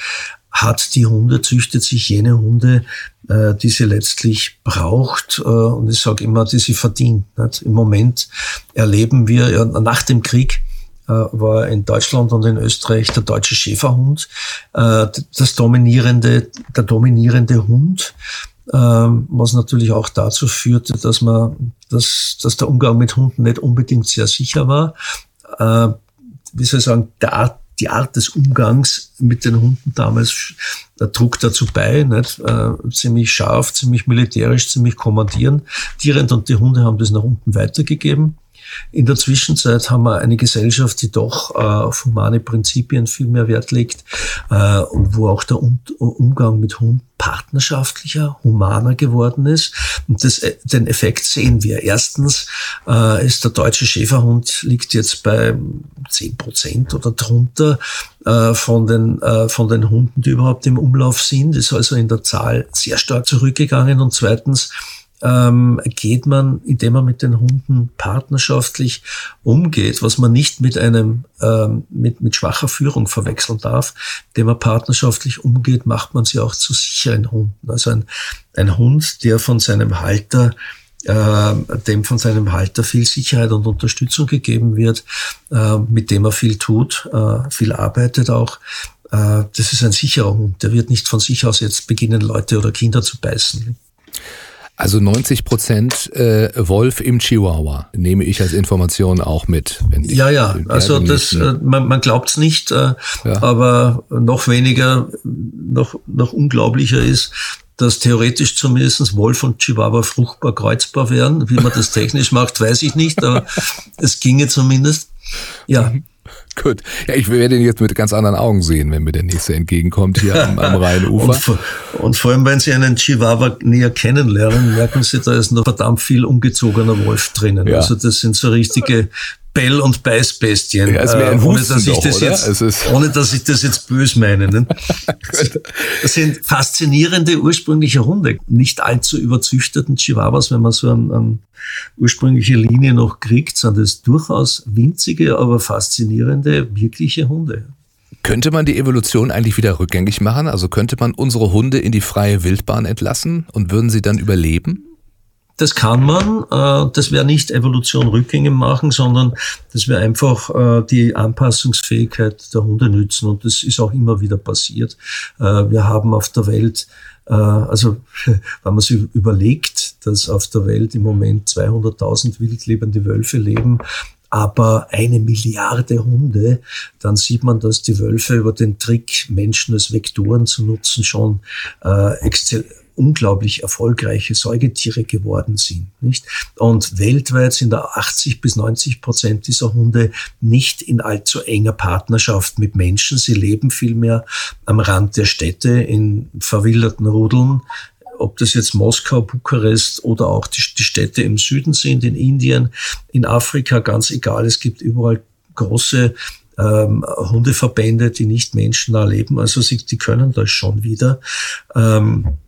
hat die Hunde, züchtet sich jene Hunde, äh, die sie letztlich braucht äh, und ich sage immer, die sie verdient. Nicht? Im Moment erleben wir, ja, nach dem Krieg äh, war in Deutschland und in Österreich der deutsche Schäferhund äh, das dominierende, der dominierende Hund, äh, was natürlich auch dazu führte, dass man, dass, dass der Umgang mit Hunden nicht unbedingt sehr sicher war. Äh, wie soll ich sagen, der Art die Art des Umgangs mit den Hunden damals der trug dazu bei, nicht? Äh, ziemlich scharf, ziemlich militärisch, ziemlich kommandierend. und die Hunde haben das nach unten weitergegeben. In der Zwischenzeit haben wir eine Gesellschaft, die doch äh, auf humane Prinzipien viel mehr Wert legt äh, und wo auch der um Umgang mit Hunden partnerschaftlicher, humaner geworden ist. Und das, äh, den Effekt sehen wir. Erstens äh, ist der deutsche Schäferhund liegt jetzt bei zehn Prozent oder drunter äh, von, den, äh, von den Hunden, die überhaupt im Umlauf sind. Ist also in der Zahl sehr stark zurückgegangen. Und zweitens ähm, geht man, indem man mit den Hunden partnerschaftlich umgeht, was man nicht mit einem ähm, mit, mit schwacher Führung verwechseln darf, indem man partnerschaftlich umgeht, macht man sie auch zu sicheren Hunden. Also ein, ein Hund, der von seinem Halter äh, dem von seinem Halter viel Sicherheit und Unterstützung gegeben wird, äh, mit dem er viel tut, äh, viel arbeitet auch. Äh, das ist ein sicherer Hund. Der wird nicht von sich aus jetzt beginnen, Leute oder Kinder zu beißen. Also 90 Prozent äh, Wolf im Chihuahua nehme ich als Information auch mit. ja, ja, also das, äh, man, man glaubt es nicht, äh, ja. aber noch weniger, noch, noch unglaublicher ist, dass theoretisch zumindest Wolf und Chihuahua fruchtbar kreuzbar wären. Wie man das technisch macht, weiß ich nicht, aber es ginge zumindest. Ja. Mhm. Gut. Ja, ich werde ihn jetzt mit ganz anderen Augen sehen, wenn mir der nächste entgegenkommt hier am, am Rheinufer. Und vor, und vor allem, wenn Sie einen Chihuahua näher kennenlernen, merken Sie, da ist noch verdammt viel umgezogener Wolf drinnen. Ja. Also das sind so richtige Bell- und Beißbestien. Ja, äh, ohne, dass ich das jetzt, ohne dass ich das jetzt böse meine. Ne? das sind faszinierende ursprüngliche Hunde. Nicht allzu überzüchteten Chihuahuas, wenn man so eine, eine ursprüngliche Linie noch kriegt, sind das durchaus winzige, aber faszinierende, wirkliche Hunde. Könnte man die Evolution eigentlich wieder rückgängig machen? Also könnte man unsere Hunde in die freie Wildbahn entlassen und würden sie dann überleben? Das kann man. Äh, das wäre nicht Evolution rückgängig machen, sondern das wäre einfach äh, die Anpassungsfähigkeit der Hunde nützen. Und das ist auch immer wieder passiert. Äh, wir haben auf der Welt, also wenn man sich überlegt, dass auf der Welt im Moment 200.000 wildlebende Wölfe leben, aber eine Milliarde Hunde, dann sieht man, dass die Wölfe über den Trick, Menschen als Vektoren zu nutzen, schon äh, unglaublich erfolgreiche Säugetiere geworden sind. Nicht? Und weltweit sind da 80 bis 90 Prozent dieser Hunde nicht in allzu enger Partnerschaft mit Menschen. Sie leben vielmehr am Rand der Städte in verwilderten Rudeln, ob das jetzt Moskau, Bukarest oder auch die, die, Städte im Süden sind, in Indien, in Afrika, ganz egal. Es gibt überall große ähm, Hundeverbände, die nicht menschennah leben. Also sie, die können das schon wieder. Ähm,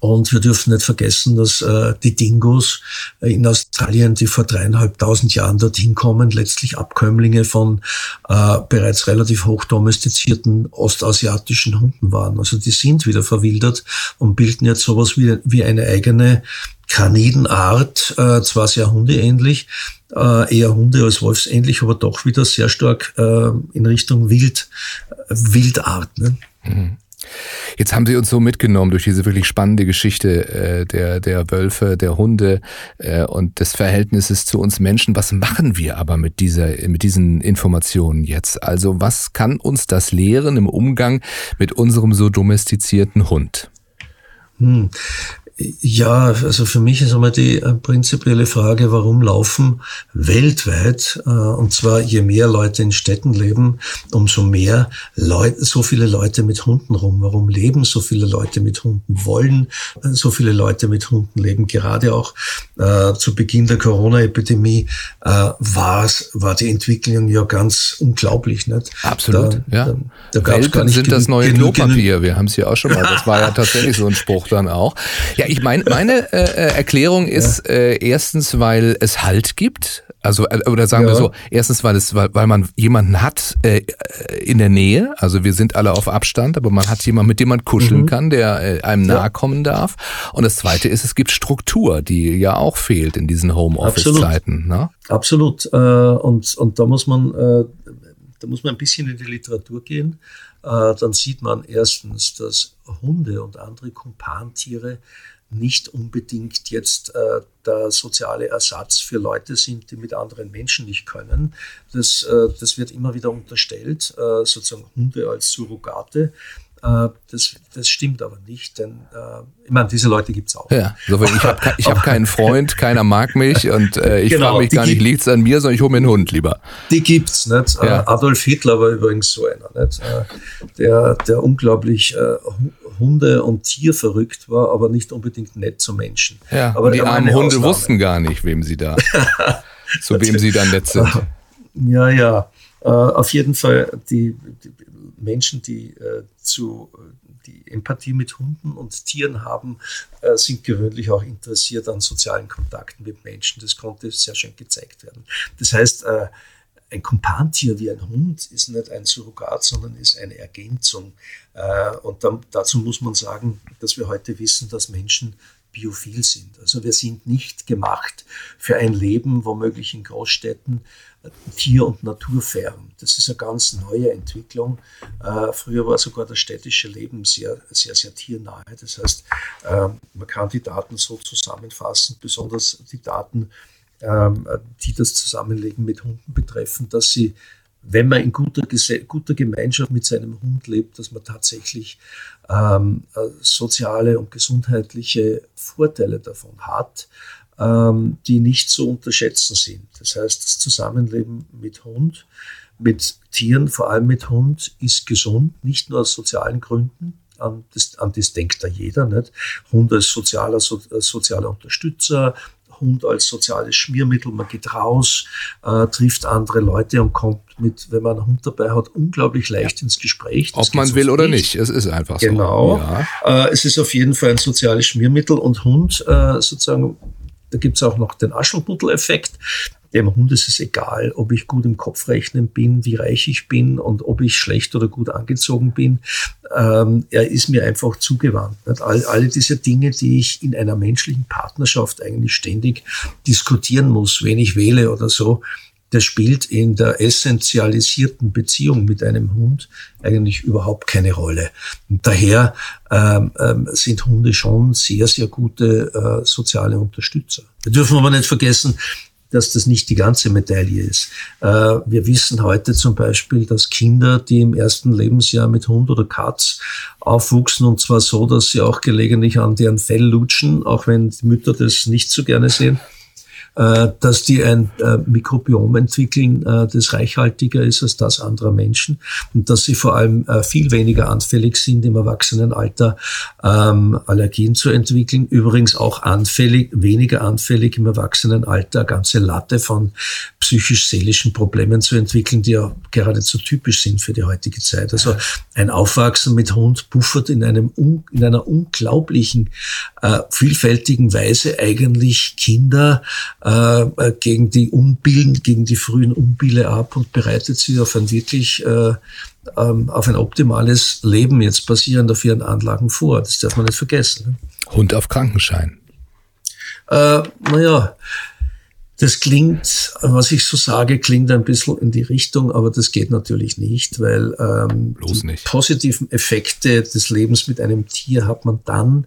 und wir dürfen nicht vergessen, dass äh, die Dingos äh, in Australien, die vor dreieinhalbtausend Jahren dorthin kommen, letztlich Abkömmlinge von äh, bereits relativ hoch domestizierten ostasiatischen Hunden waren. Also die sind wieder verwildert und bilden jetzt sowas wie, wie eine eigene Kanidenart, äh, zwar sehr hundeähnlich, äh, eher Hunde als Wolfsähnlich, aber doch wieder sehr stark äh, in Richtung Wild, äh, Wildart. Ne? Mhm. Jetzt haben Sie uns so mitgenommen durch diese wirklich spannende Geschichte äh, der, der Wölfe, der Hunde äh, und des Verhältnisses zu uns Menschen. Was machen wir aber mit, dieser, mit diesen Informationen jetzt? Also was kann uns das lehren im Umgang mit unserem so domestizierten Hund? Hm. Ja, also für mich ist einmal die äh, prinzipielle Frage, warum laufen weltweit, äh, und zwar je mehr Leute in Städten leben, umso mehr Leute, so viele Leute mit Hunden rum. Warum leben so viele Leute mit Hunden? Wollen äh, so viele Leute mit Hunden leben? Gerade auch äh, zu Beginn der Corona-Epidemie äh, war die Entwicklung ja ganz unglaublich. Nicht? Absolut, da, ja. Da, da gab's gar nicht sind das neue Klopapier. Wir haben es hier auch schon mal. Das war ja tatsächlich so ein Spruch dann auch. Ja, ich meine, meine äh, äh, Erklärung ist ja. äh, erstens, weil es Halt gibt. Also, äh, oder sagen ja. wir so, erstens, weil es, weil, weil man jemanden hat äh, in der Nähe, also wir sind alle auf Abstand, aber man hat jemanden, mit dem man kuscheln mhm. kann, der äh, einem ja. nahe kommen darf. Und das zweite ist, es gibt Struktur, die ja auch fehlt in diesen Homeoffice-Zeiten. Ne? Absolut. Äh, und, und da muss man, äh, da muss man ein bisschen in die Literatur gehen. Äh, dann sieht man erstens, dass Hunde und andere Kumpantiere nicht unbedingt jetzt äh, der soziale Ersatz für Leute sind, die mit anderen Menschen nicht können. Das, äh, das wird immer wieder unterstellt, äh, sozusagen Hunde als Surrogate. Äh, das, das stimmt aber nicht, denn äh, ich meine, diese Leute gibt's auch. Ja, so, ich habe hab keinen Freund, keiner mag mich und äh, ich genau, frage mich gar nicht, liegt's an mir, sondern ich hole mir einen Hund lieber. Die gibt's, nicht? Ja. Adolf Hitler war übrigens so einer, nicht? Der, der unglaublich Hunde- und Tierverrückt war, aber nicht unbedingt nett zu Menschen. Ja, aber die armen Hunde Ausnahme. wussten gar nicht, wem sie da, zu wem sie dann nett sind. Ja, ja. Uh, auf jeden Fall die, die Menschen, die uh, zu die Empathie mit Hunden und Tieren haben, uh, sind gewöhnlich auch interessiert an sozialen Kontakten mit Menschen. Das konnte sehr schön gezeigt werden. Das heißt, ein Kumpantier wie ein Hund ist nicht ein Surrogat, sondern ist eine Ergänzung. Äh, und dann, dazu muss man sagen, dass wir heute wissen, dass Menschen biophil sind. Also wir sind nicht gemacht für ein Leben, womöglich in Großstädten, äh, Tier- und Naturfern. Das ist eine ganz neue Entwicklung. Äh, früher war sogar das städtische Leben sehr, sehr, sehr tiernahe. Das heißt, äh, man kann die Daten so zusammenfassen, besonders die Daten, äh, die das Zusammenlegen mit Hunden betreffen, dass sie wenn man in guter, guter Gemeinschaft mit seinem Hund lebt, dass man tatsächlich ähm, äh, soziale und gesundheitliche Vorteile davon hat, ähm, die nicht zu unterschätzen sind. Das heißt, das Zusammenleben mit Hund, mit Tieren, vor allem mit Hund, ist gesund, nicht nur aus sozialen Gründen, an das, an das denkt da jeder. Nicht? Hund als sozialer, so, als sozialer Unterstützer, Hund als soziales Schmiermittel. Man geht raus, äh, trifft andere Leute und kommt mit, wenn man einen Hund dabei hat, unglaublich leicht ins Gespräch. Das Ob man will oder nicht, es ist einfach genau. so. Genau. Ja. Äh, es ist auf jeden Fall ein soziales Schmiermittel und Hund äh, sozusagen da gibt es auch noch den Aschelputtel-Effekt. Dem Hund ist es egal, ob ich gut im Kopfrechnen bin, wie reich ich bin und ob ich schlecht oder gut angezogen bin. Ähm, er ist mir einfach zugewandt. All, alle diese Dinge, die ich in einer menschlichen Partnerschaft eigentlich ständig diskutieren muss, wen ich wähle oder so, das spielt in der essentialisierten Beziehung mit einem Hund eigentlich überhaupt keine Rolle. Und daher ähm, ähm, sind Hunde schon sehr, sehr gute äh, soziale Unterstützer. Wir dürfen aber nicht vergessen, dass das nicht die ganze Medaille ist. Äh, wir wissen heute zum Beispiel, dass Kinder, die im ersten Lebensjahr mit Hund oder Katz aufwuchsen, und zwar so, dass sie auch gelegentlich an deren Fell lutschen, auch wenn die Mütter das nicht so gerne sehen, dass die ein äh, Mikrobiom entwickeln, äh, das reichhaltiger ist als das anderer Menschen und dass sie vor allem viel weniger anfällig sind im Erwachsenenalter ähm, Allergien zu entwickeln. Übrigens auch anfällig, weniger anfällig im Erwachsenenalter, ganze Latte von psychisch-seelischen Problemen zu entwickeln, die ja geradezu typisch sind für die heutige Zeit. Also ein Aufwachsen mit Hund buffert in einem in einer unglaublichen äh, vielfältigen Weise eigentlich Kinder äh, äh, gegen die Unbillen, gegen die frühen Unbille ab und bereitet sie auf ein wirklich äh, ähm, auf ein optimales Leben jetzt basierend auf ihren Anlagen vor. Das darf man nicht vergessen. Ne? Hund auf Krankenschein. Äh, naja, das klingt, was ich so sage, klingt ein bisschen in die Richtung, aber das geht natürlich nicht, weil ähm, Bloß nicht. die positiven Effekte des Lebens mit einem Tier hat man dann,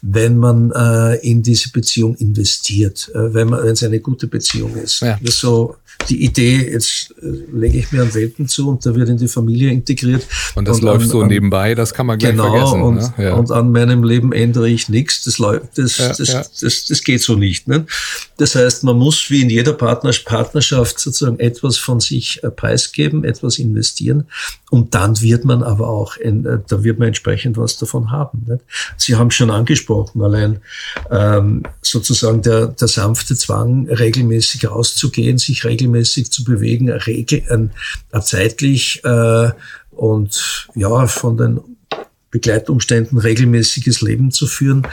wenn man äh, in diese Beziehung investiert, äh, wenn man, wenn es eine gute Beziehung ist. Ja. Das so die Idee, jetzt äh, lege ich mir einen Welpen zu und der wird in die Familie integriert. Und das und läuft an, so nebenbei, das kann man gleich genau, vergessen. Und, ne? ja. und an meinem Leben ändere ich nichts. Das, läuft, das, ja, das, ja. Das, das, geht so nicht. Ne? Das heißt, man muss wie in jeder Partnerschaft sozusagen etwas von sich äh, preisgeben, etwas investieren. Und dann wird man aber auch, äh, da wird man entsprechend was davon haben. Nicht? Sie haben schon angesprochen, allein ähm, sozusagen der, der sanfte Zwang, regelmäßig rauszugehen, sich regelmäßig zu bewegen, regel, ein zeitlich äh, und ja von den Begleitumständen regelmäßiges Leben zu führen,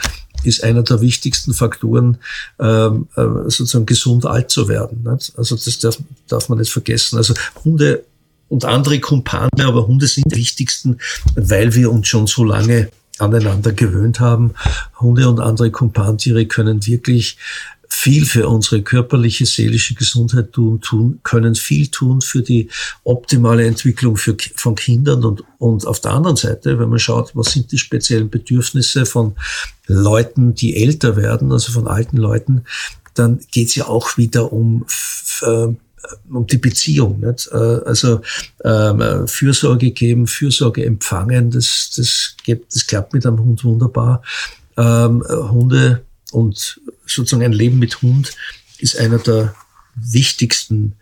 ist einer der wichtigsten Faktoren, ähm, äh, sozusagen gesund alt zu werden. Also das darf, darf man nicht vergessen. Also Hunde und andere Kumpane, aber Hunde sind die wichtigsten, weil wir uns schon so lange aneinander gewöhnt haben. Hunde und andere Kumpantiere können wirklich viel für unsere körperliche, seelische Gesundheit tun, tun können viel tun für die optimale Entwicklung für, von Kindern und, und auf der anderen Seite, wenn man schaut, was sind die speziellen Bedürfnisse von Leuten, die älter werden, also von alten Leuten, dann geht es ja auch wieder um äh, um die Beziehung. Nicht? Äh, also ähm, Fürsorge geben, Fürsorge empfangen, das, das, geht, das klappt mit einem Hund wunderbar. Ähm, Hunde und sozusagen ein Leben mit Hund ist einer der wichtigsten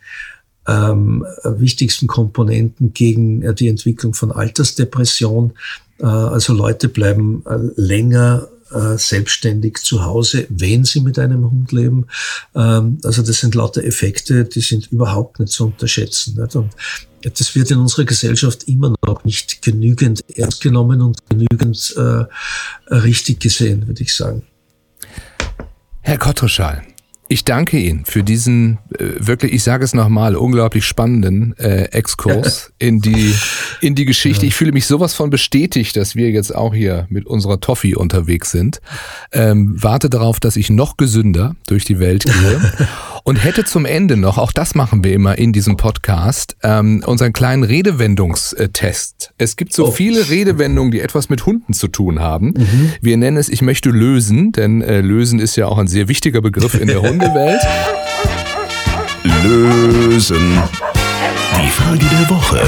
ähm, wichtigsten Komponenten gegen äh, die Entwicklung von Altersdepression. Äh, also Leute bleiben äh, länger äh, selbstständig zu Hause, wenn sie mit einem Hund leben. Ähm, also das sind lauter Effekte, die sind überhaupt nicht zu unterschätzen. Und das wird in unserer Gesellschaft immer noch nicht genügend ernst genommen und genügend äh, richtig gesehen, würde ich sagen. Herr Kottruschall, Ich danke Ihnen für diesen äh, wirklich, ich sage es nochmal, unglaublich spannenden äh, Exkurs in die in die Geschichte. Ich fühle mich sowas von bestätigt, dass wir jetzt auch hier mit unserer Toffee unterwegs sind. Ähm, warte darauf, dass ich noch gesünder durch die Welt gehe und hätte zum Ende noch, auch das machen wir immer in diesem Podcast, ähm, unseren kleinen Redewendungstest. Es gibt so oh. viele Redewendungen, die etwas mit Hunden zu tun haben. Mhm. Wir nennen es, ich möchte lösen, denn äh, lösen ist ja auch ein sehr wichtiger Begriff in der Hundewelt. Lösen. Die Frage der Woche.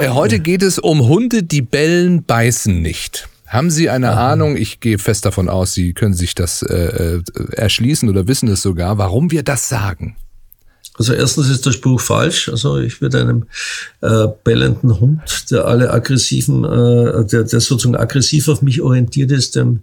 Äh, heute geht es um Hunde, die bellen, beißen nicht. Haben Sie eine Aha. Ahnung, ich gehe fest davon aus, Sie können sich das äh, äh, erschließen oder wissen es sogar, warum wir das sagen? Also erstens ist der Spruch falsch. Also ich würde einem äh, bellenden Hund, der alle aggressiven, äh, der, der sozusagen aggressiv auf mich orientiert ist, dem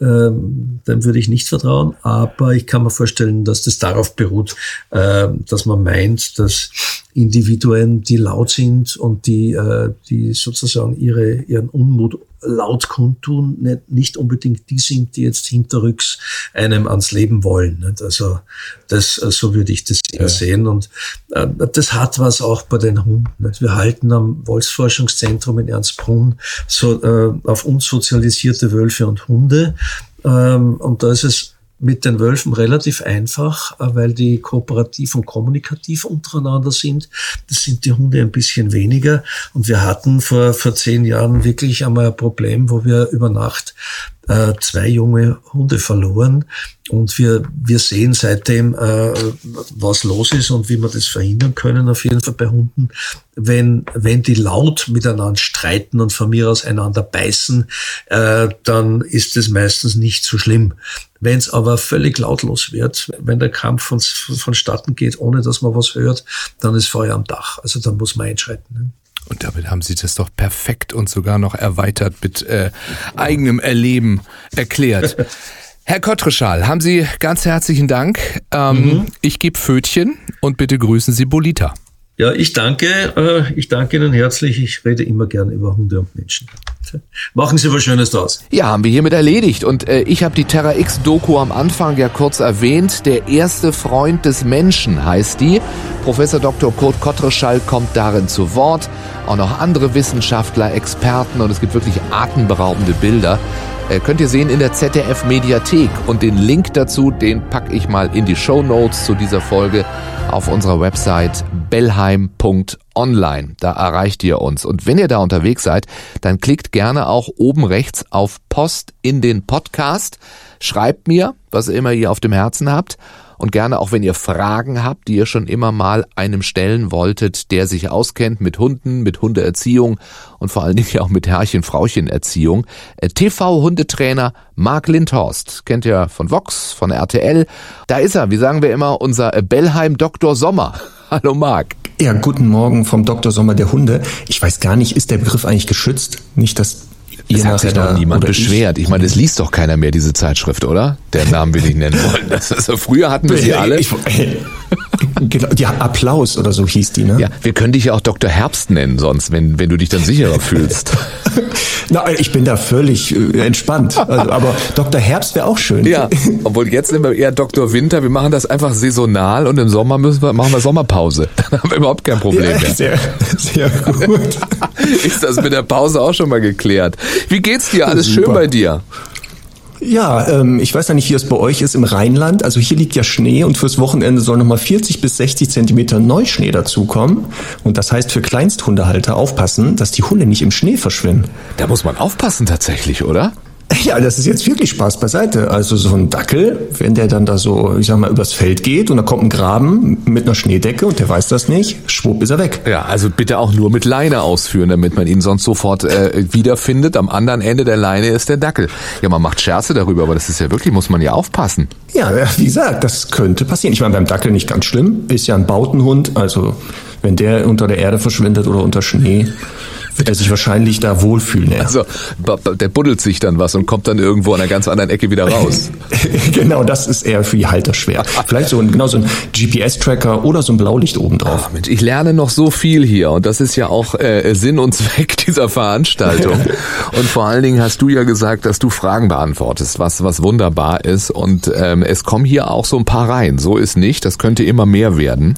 ähm, dem würde ich nicht vertrauen. Aber ich kann mir vorstellen, dass das darauf beruht, äh, dass man meint, dass Individuen, die laut sind und die, äh, die sozusagen ihre, ihren Unmut laut kundtun, nicht, nicht unbedingt die sind, die jetzt hinterrücks einem ans Leben wollen. Nicht? Also das, äh, so würde ich das eher ja. sehen. Und äh, das hat was auch bei den Hunden. Nicht? Wir halten am Wolfsforschungszentrum in Ernstbrunn so äh, auf uns sozialisierte Wölfe und Hunde. Ähm, und da ist es mit den Wölfen relativ einfach, äh, weil die kooperativ und kommunikativ untereinander sind. Das sind die Hunde ein bisschen weniger. Und wir hatten vor, vor zehn Jahren wirklich einmal ein Problem, wo wir über Nacht äh, zwei junge Hunde verloren. Und wir, wir sehen seitdem, äh, was los ist und wie wir das verhindern können, auf jeden Fall bei Hunden. Wenn, wenn die laut miteinander streiten und von mir aus einander beißen, äh, dann ist es meistens nicht so schlimm. Wenn es aber völlig lautlos wird, wenn der Kampf von, vonstatten geht, ohne dass man was hört, dann ist Feuer am Dach. Also dann muss man einschreiten. Ne? Und damit haben Sie das doch perfekt und sogar noch erweitert mit äh, eigenem Erleben erklärt. Herr Kottreschal, haben Sie ganz herzlichen Dank. Ähm, mhm. Ich gebe Fötchen und bitte grüßen Sie Bolita. Ja, ich danke, äh, ich danke Ihnen herzlich. Ich rede immer gern über Hunde und Menschen. Machen Sie was Schönes draus. Ja, haben wir hiermit erledigt. Und äh, ich habe die Terra X-Doku am Anfang ja kurz erwähnt. Der erste Freund des Menschen heißt die. Professor Dr. Kurt Kottreschall kommt darin zu Wort. Auch noch andere Wissenschaftler, Experten und es gibt wirklich atemberaubende Bilder. Äh, könnt ihr sehen in der ZDF Mediathek und den Link dazu, den packe ich mal in die Show Notes zu dieser Folge auf unserer Website bellheim.online. Da erreicht ihr uns. Und wenn ihr da unterwegs seid, dann klickt gerne auch oben rechts auf Post in den Podcast. Schreibt mir, was immer ihr auf dem Herzen habt und gerne auch wenn ihr Fragen habt, die ihr schon immer mal einem stellen wolltet, der sich auskennt mit Hunden, mit Hundeerziehung und vor allen Dingen auch mit Herrchen-Frauchen-Erziehung. Äh, TV-Hundetrainer Mark Lindhorst, kennt ihr von Vox, von RTL. Da ist er, wie sagen wir immer, unser Bellheim Dr. Sommer. Hallo Marc. Ja, guten Morgen vom Dr. Sommer der Hunde. Ich weiß gar nicht, ist der Begriff eigentlich geschützt? Nicht, dass es hat sich doch niemand beschwert. Ich, ich meine, es liest doch keiner mehr diese Zeitschrift, oder? Der Namen will ich nennen wollen. Das ist, früher hatten wir sie alle. Ich, genau, ja, Applaus oder so hieß die, ne? Ja, wir können dich ja auch Dr. Herbst nennen sonst, wenn, wenn du dich dann sicherer fühlst. Na, ich bin da völlig äh, entspannt. Also, aber Dr. Herbst wäre auch schön. Ja, obwohl jetzt sind wir eher Dr. Winter. Wir machen das einfach saisonal und im Sommer müssen wir, machen wir Sommerpause. Dann haben wir überhaupt kein Problem mehr. Sehr, sehr gut. Ist das mit der Pause auch schon mal geklärt? Wie geht's dir? Alles Super. schön bei dir? Ja, ähm, ich weiß ja nicht, wie es bei euch ist im Rheinland. Also hier liegt ja Schnee und fürs Wochenende soll nochmal 40 bis 60 Zentimeter Neuschnee dazukommen. Und das heißt für Kleinsthundehalter aufpassen, dass die Hunde nicht im Schnee verschwinden. Da muss man aufpassen tatsächlich, oder? Ja, das ist jetzt wirklich Spaß beiseite. Also so ein Dackel, wenn der dann da so, ich sag mal, übers Feld geht und da kommt ein Graben mit einer Schneedecke und der weiß das nicht, schwupp ist er weg. Ja, also bitte auch nur mit Leine ausführen, damit man ihn sonst sofort äh, wiederfindet. Am anderen Ende der Leine ist der Dackel. Ja, man macht Scherze darüber, aber das ist ja wirklich, muss man ja aufpassen. Ja, wie gesagt, das könnte passieren. Ich meine, beim Dackel nicht ganz schlimm, ist ja ein Bautenhund, also wenn der unter der Erde verschwindet oder unter Schnee, wird er sich wahrscheinlich da wohlfühlen. Ja. Also der buddelt sich dann was und kommt dann irgendwo an einer ganz anderen Ecke wieder raus. genau, das ist eher für die Halter schwer. Vielleicht so ein, genau so ein GPS-Tracker oder so ein Blaulicht oben drauf. Ach, Mensch, ich lerne noch so viel hier und das ist ja auch äh, Sinn und Zweck dieser Veranstaltung. und vor allen Dingen hast du ja gesagt, dass du Fragen beantwortest, was was wunderbar ist und ähm, es kommen hier auch so ein paar rein. So ist nicht, das könnte immer mehr werden.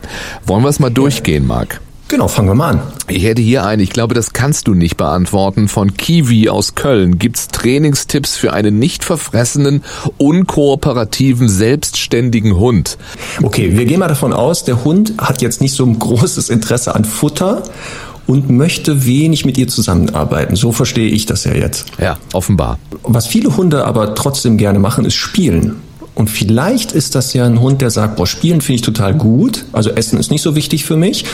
Wollen wir es mal durchgehen, Marc? Genau, fangen wir mal an. Ich hätte hier einen, ich glaube, das kannst du nicht beantworten, von Kiwi aus Köln. Gibt's Trainingstipps für einen nicht verfressenen, unkooperativen, selbstständigen Hund? Okay, wir gehen mal davon aus, der Hund hat jetzt nicht so ein großes Interesse an Futter und möchte wenig mit ihr zusammenarbeiten. So verstehe ich das ja jetzt. Ja, offenbar. Was viele Hunde aber trotzdem gerne machen, ist spielen. Und vielleicht ist das ja ein Hund, der sagt, boah, spielen finde ich total gut, also Essen ist nicht so wichtig für mich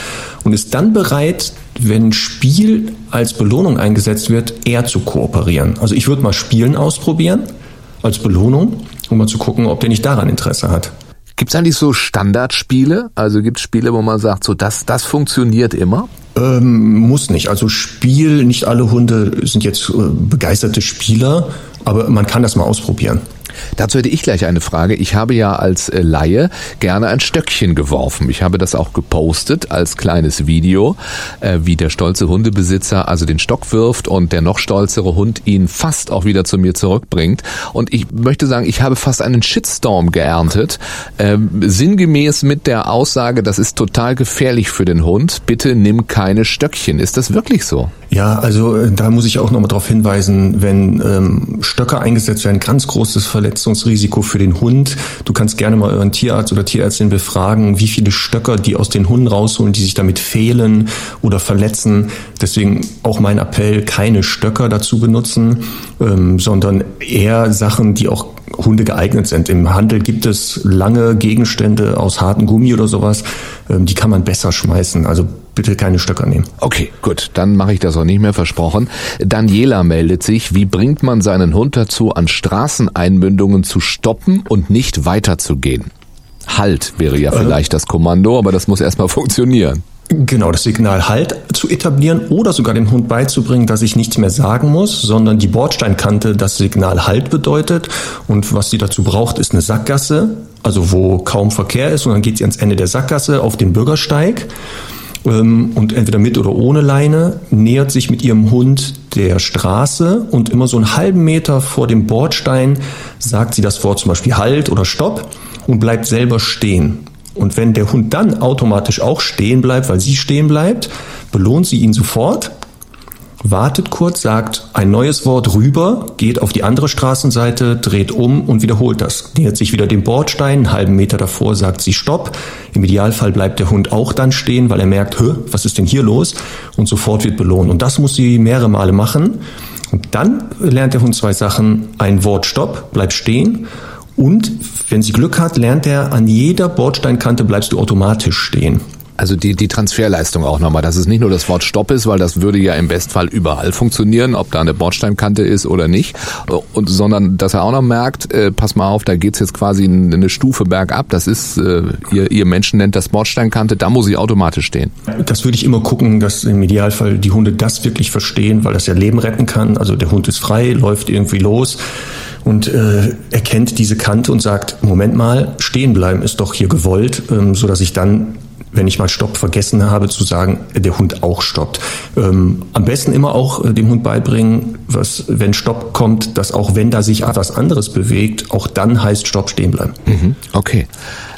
und ist dann bereit, wenn Spiel als Belohnung eingesetzt wird, eher zu kooperieren. Also ich würde mal Spielen ausprobieren als Belohnung, um mal zu gucken, ob der nicht daran Interesse hat. Gibt es eigentlich so Standardspiele? Also gibt es Spiele, wo man sagt, so das, das funktioniert immer? Ähm, muss nicht. Also Spiel, nicht alle Hunde sind jetzt äh, begeisterte Spieler, aber man kann das mal ausprobieren. Dazu hätte ich gleich eine Frage. Ich habe ja als äh, Laie gerne ein Stöckchen geworfen. Ich habe das auch gepostet als kleines Video, äh, wie der stolze Hundebesitzer also den Stock wirft und der noch stolzere Hund ihn fast auch wieder zu mir zurückbringt. Und ich möchte sagen, ich habe fast einen Shitstorm geerntet, äh, sinngemäß mit der Aussage, das ist total gefährlich für den Hund. Bitte nimm keine Stöckchen. Ist das wirklich so? Ja, also äh, da muss ich auch nochmal darauf hinweisen, wenn ähm, Stöcker eingesetzt werden, ganz großes Verletzungsrisiko für den Hund. Du kannst gerne mal euren Tierarzt oder Tierärztin befragen, wie viele Stöcker die aus den Hunden rausholen, die sich damit fehlen oder verletzen. Deswegen auch mein Appell, keine Stöcker dazu benutzen, ähm, sondern eher Sachen, die auch Hunde geeignet sind. Im Handel gibt es lange Gegenstände aus hartem Gummi oder sowas, ähm, die kann man besser schmeißen. Also bitte keine Stöcker nehmen. Okay, gut, dann mache ich das auch nicht mehr versprochen. Daniela meldet sich, wie bringt man seinen Hund dazu, an Straßeneinmündungen zu stoppen und nicht weiterzugehen? Halt wäre ja äh. vielleicht äh, das Kommando, aber das muss erstmal funktionieren. Genau, das Signal Halt zu etablieren oder sogar dem Hund beizubringen, dass ich nichts mehr sagen muss, sondern die Bordsteinkante das Signal Halt bedeutet. Und was sie dazu braucht, ist eine Sackgasse, also wo kaum Verkehr ist. Und dann geht sie ans Ende der Sackgasse auf den Bürgersteig und entweder mit oder ohne Leine nähert sich mit ihrem Hund der Straße und immer so einen halben Meter vor dem Bordstein sagt sie das Wort zum Beispiel Halt oder Stopp und bleibt selber stehen. Und wenn der Hund dann automatisch auch stehen bleibt, weil sie stehen bleibt, belohnt sie ihn sofort wartet kurz, sagt ein neues Wort rüber, geht auf die andere Straßenseite, dreht um und wiederholt das. Nähert sich wieder dem Bordstein, einen halben Meter davor sagt sie Stopp. Im Idealfall bleibt der Hund auch dann stehen, weil er merkt, Hö, was ist denn hier los? Und sofort wird belohnt. Und das muss sie mehrere Male machen. Und dann lernt der Hund zwei Sachen. Ein Wort Stopp, bleib stehen. Und wenn sie Glück hat, lernt er, an jeder Bordsteinkante bleibst du automatisch stehen. Also die, die Transferleistung auch nochmal, dass es nicht nur das Wort Stopp ist, weil das würde ja im Bestfall überall funktionieren, ob da eine Bordsteinkante ist oder nicht, und, sondern dass er auch noch merkt, äh, pass mal auf, da geht's jetzt quasi eine Stufe bergab, das ist, äh, ihr, ihr Menschen nennt das Bordsteinkante, da muss ich automatisch stehen. Das würde ich immer gucken, dass im Idealfall die Hunde das wirklich verstehen, weil das ja Leben retten kann. Also der Hund ist frei, läuft irgendwie los und äh, erkennt diese Kante und sagt, Moment mal, stehen bleiben ist doch hier gewollt, ähm, so dass ich dann wenn ich mal Stopp vergessen habe, zu sagen, der Hund auch stoppt. Ähm, am besten immer auch äh, dem Hund beibringen, was, wenn Stopp kommt, dass auch wenn da sich etwas anderes bewegt, auch dann heißt Stopp stehen bleiben. Mhm, okay.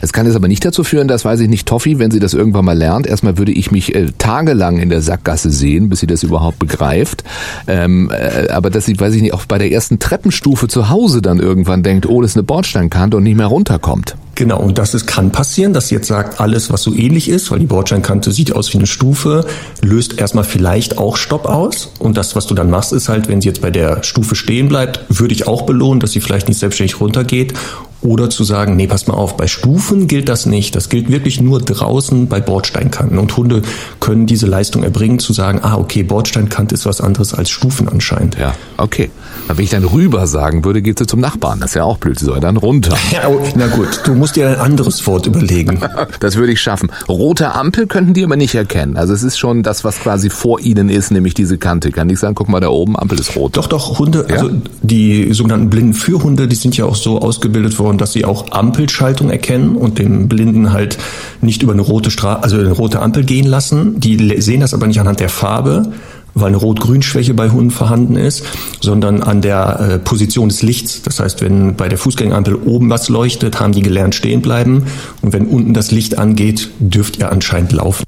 Es kann jetzt aber nicht dazu führen, dass, weiß ich nicht, Toffi, wenn sie das irgendwann mal lernt, erstmal würde ich mich äh, tagelang in der Sackgasse sehen, bis sie das überhaupt begreift. Ähm, äh, aber dass sie, weiß ich nicht, auch bei der ersten Treppenstufe zu Hause dann irgendwann denkt, oh, das ist eine Bordsteinkante und nicht mehr runterkommt. Genau, und das ist, kann passieren, dass sie jetzt sagt, alles, was so ähnlich ist, weil die Bordsteinkante sieht aus wie eine Stufe, löst erstmal vielleicht auch Stopp aus. Und das, was du dann machst, ist halt, wenn sie jetzt bei der Stufe stehen bleibt, würde ich auch belohnen, dass sie vielleicht nicht selbstständig runtergeht Oder zu sagen, nee, pass mal auf, bei Stufen gilt das nicht. Das gilt wirklich nur draußen bei Bordsteinkanten. Und Hunde können diese Leistung erbringen, zu sagen, ah, okay, Bordsteinkante ist was anderes als Stufen anscheinend. Ja, okay. Aber wenn ich dann rüber sagen würde, geht sie zum Nachbarn. Das ist ja auch blöd. Sie soll dann runter. Ja, oh, na gut, du musst dir ein anderes Wort überlegen. Das würde ich schaffen. Rote Ampel könnten die aber nicht erkennen. Also es ist schon das, was quasi vor ihnen ist, nämlich diese Kante. Kann ich sagen, guck mal da oben, Ampel ist rot. Doch, doch, Hunde, Ja? also die sogenannten blinden Führhunde, die sind ja auch so ausgebildet worden, dass sie auch Ampelschaltung erkennen und den Blinden halt nicht über eine rote Straße, also eine rote Ampel gehen lassen. Die sehen das aber nicht anhand der Farbe, weil eine Rot-Grün-Schwäche bei Hunden vorhanden ist, sondern an der äh, Position des Lichts. Das heißt, wenn bei der Fußgängerampel oben was leuchtet, haben die gelernt stehen bleiben und wenn unten das Licht angeht, dürft ihr anscheinend laufen.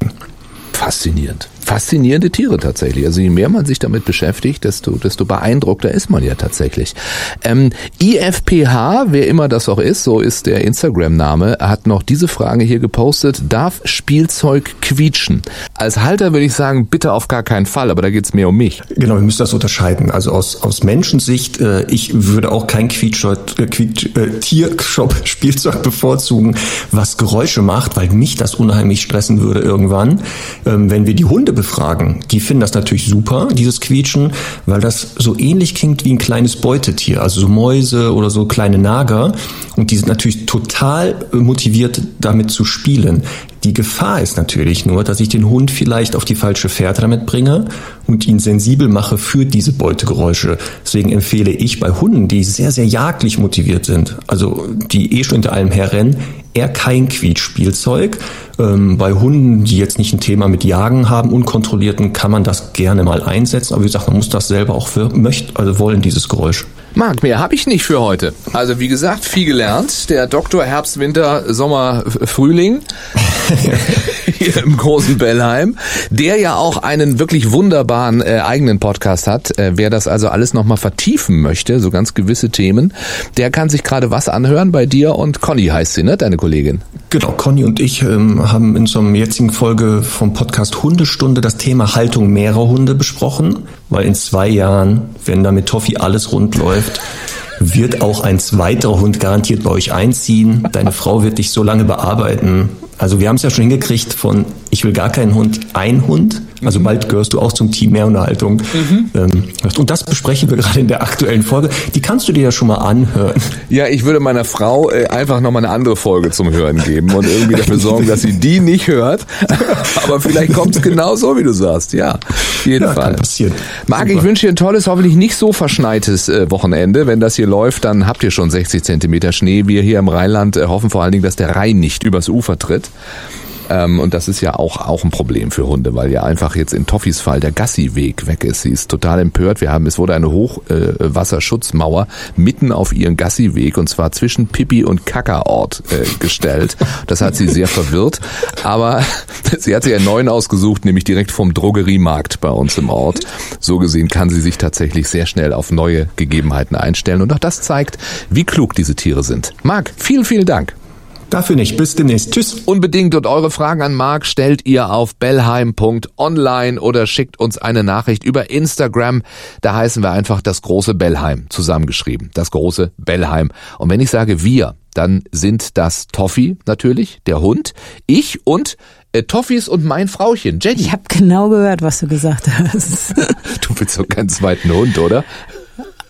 Faszinierend. Faszinierende Tiere tatsächlich. Also je mehr man sich damit beschäftigt, desto, desto beeindruckter ist man ja tatsächlich. Ähm, IFPH, wer immer das auch ist, so ist der Instagram-Name, hat noch diese Frage hier gepostet. Darf Spielzeug quietschen? Als Halter würde ich sagen, bitte auf gar keinen Fall, aber da geht's mehr um mich. Genau, wir müssen das unterscheiden. Also aus, aus Menschensicht, äh, ich würde auch kein Quietschshop, äh, Quietsch, äh, Tiershop-Spielzeug bevorzugen, was Geräusche macht, weil mich das unheimlich stressen würde irgendwann. Ähm, wenn wir die Hunde befragen, die finden das natürlich super, dieses Quietschen, weil das so ähnlich klingt wie ein kleines Beutetier, also so Mäuse oder so kleine Nager. Und die sind natürlich total motiviert, damit zu spielen. Die Gefahr ist natürlich nur, dass ich den Hund vielleicht auf die falsche Fährte damit bringe und ihn sensibel mache für diese Beutegeräusche. Deswegen empfehle ich bei Hunden, die sehr, sehr jagdlich motiviert sind, also die eh schon hinter allem herrennen, eher kein Quietschspielzeug. Ähm, bei Hunden, die jetzt nicht ein Thema mit Jagen haben, unkontrollierten, kann man das gerne mal einsetzen. Aber wie gesagt, man muss das selber auch für, möchte, also wollen, dieses Geräusch. Marc, mehr habe ich nicht für heute. Also wie gesagt, viel gelernt. Der Doktor Herbst, Winter, Sommer, Frühling hier im großen Bellheim, der ja auch einen wirklich wunderbaren äh, eigenen Podcast hat. Äh, wer das also alles nochmal vertiefen möchte, so ganz gewisse Themen, der kann sich gerade was anhören bei dir und Conny heißt sie, ne, deine Kollegin. Genau, Conny und ich ähm, haben in so einer jetzigen Folge vom Podcast Hundestunde das Thema Haltung mehrerer Hunde besprochen, weil in zwei Jahren, wenn da mit Toffi alles rund läuft, wird auch ein zweiter Hund garantiert bei euch einziehen. Deine Frau wird dich so lange bearbeiten. Also wir haben es ja schon hingekriegt von ich will gar keinen Hund, ein Hund. Also bald gehörst du auch zum Team Mehrunterhaltung. Ähm, und das besprechen wir gerade in der aktuellen Folge. Die kannst du dir ja schon mal anhören. Ja, ich würde meiner Frau äh, einfach nochmal eine andere Folge zum Hören geben und irgendwie dafür sorgen, dass sie die nicht hört. Aber vielleicht kommt es genau so, wie du sagst. Ja, auf jeden Ja, Fall. kann passieren. Marc, ich wünsche dir ein tolles, hoffentlich nicht so verschneites äh, Wochenende. Wenn das hier läuft, dann habt ihr schon 60 Zentimeter Schnee. Wir hier im Rheinland äh, hoffen vor allen Dingen, dass der Rhein nicht übers Ufer tritt. Ähm, und das ist ja auch, auch ein Problem für Hunde, weil ja einfach jetzt in Toffis Fall der Gassi-Weg weg ist. Sie ist total empört. Wir haben, es wurde eine Hochwasserschutzmauer mitten auf ihren Gassi-Weg und zwar zwischen Pipi und Kackerort äh, gestellt. Das hat sie sehr verwirrt. Aber sie hat sich einen neuen ausgesucht, nämlich direkt vom Drogeriemarkt bei uns im Ort. So gesehen kann sie sich tatsächlich sehr schnell auf neue Gegebenheiten einstellen. Und auch das zeigt, wie klug diese Tiere sind. Marc, vielen, vielen Dank. Dafür nicht. Bis demnächst. Tschüss. Unbedingt und eure Fragen an Marc stellt ihr auf bellheim.online oder schickt uns eine Nachricht über Instagram. Da heißen wir einfach das große Bellheim zusammengeschrieben. Das große Bellheim. Und wenn ich sage wir, dann sind das Toffi natürlich, der Hund, ich und äh, Toffis und mein Frauchen, Jenny. Ich habe genau gehört, was du gesagt hast. Du willst doch keinen zweiten Hund, oder?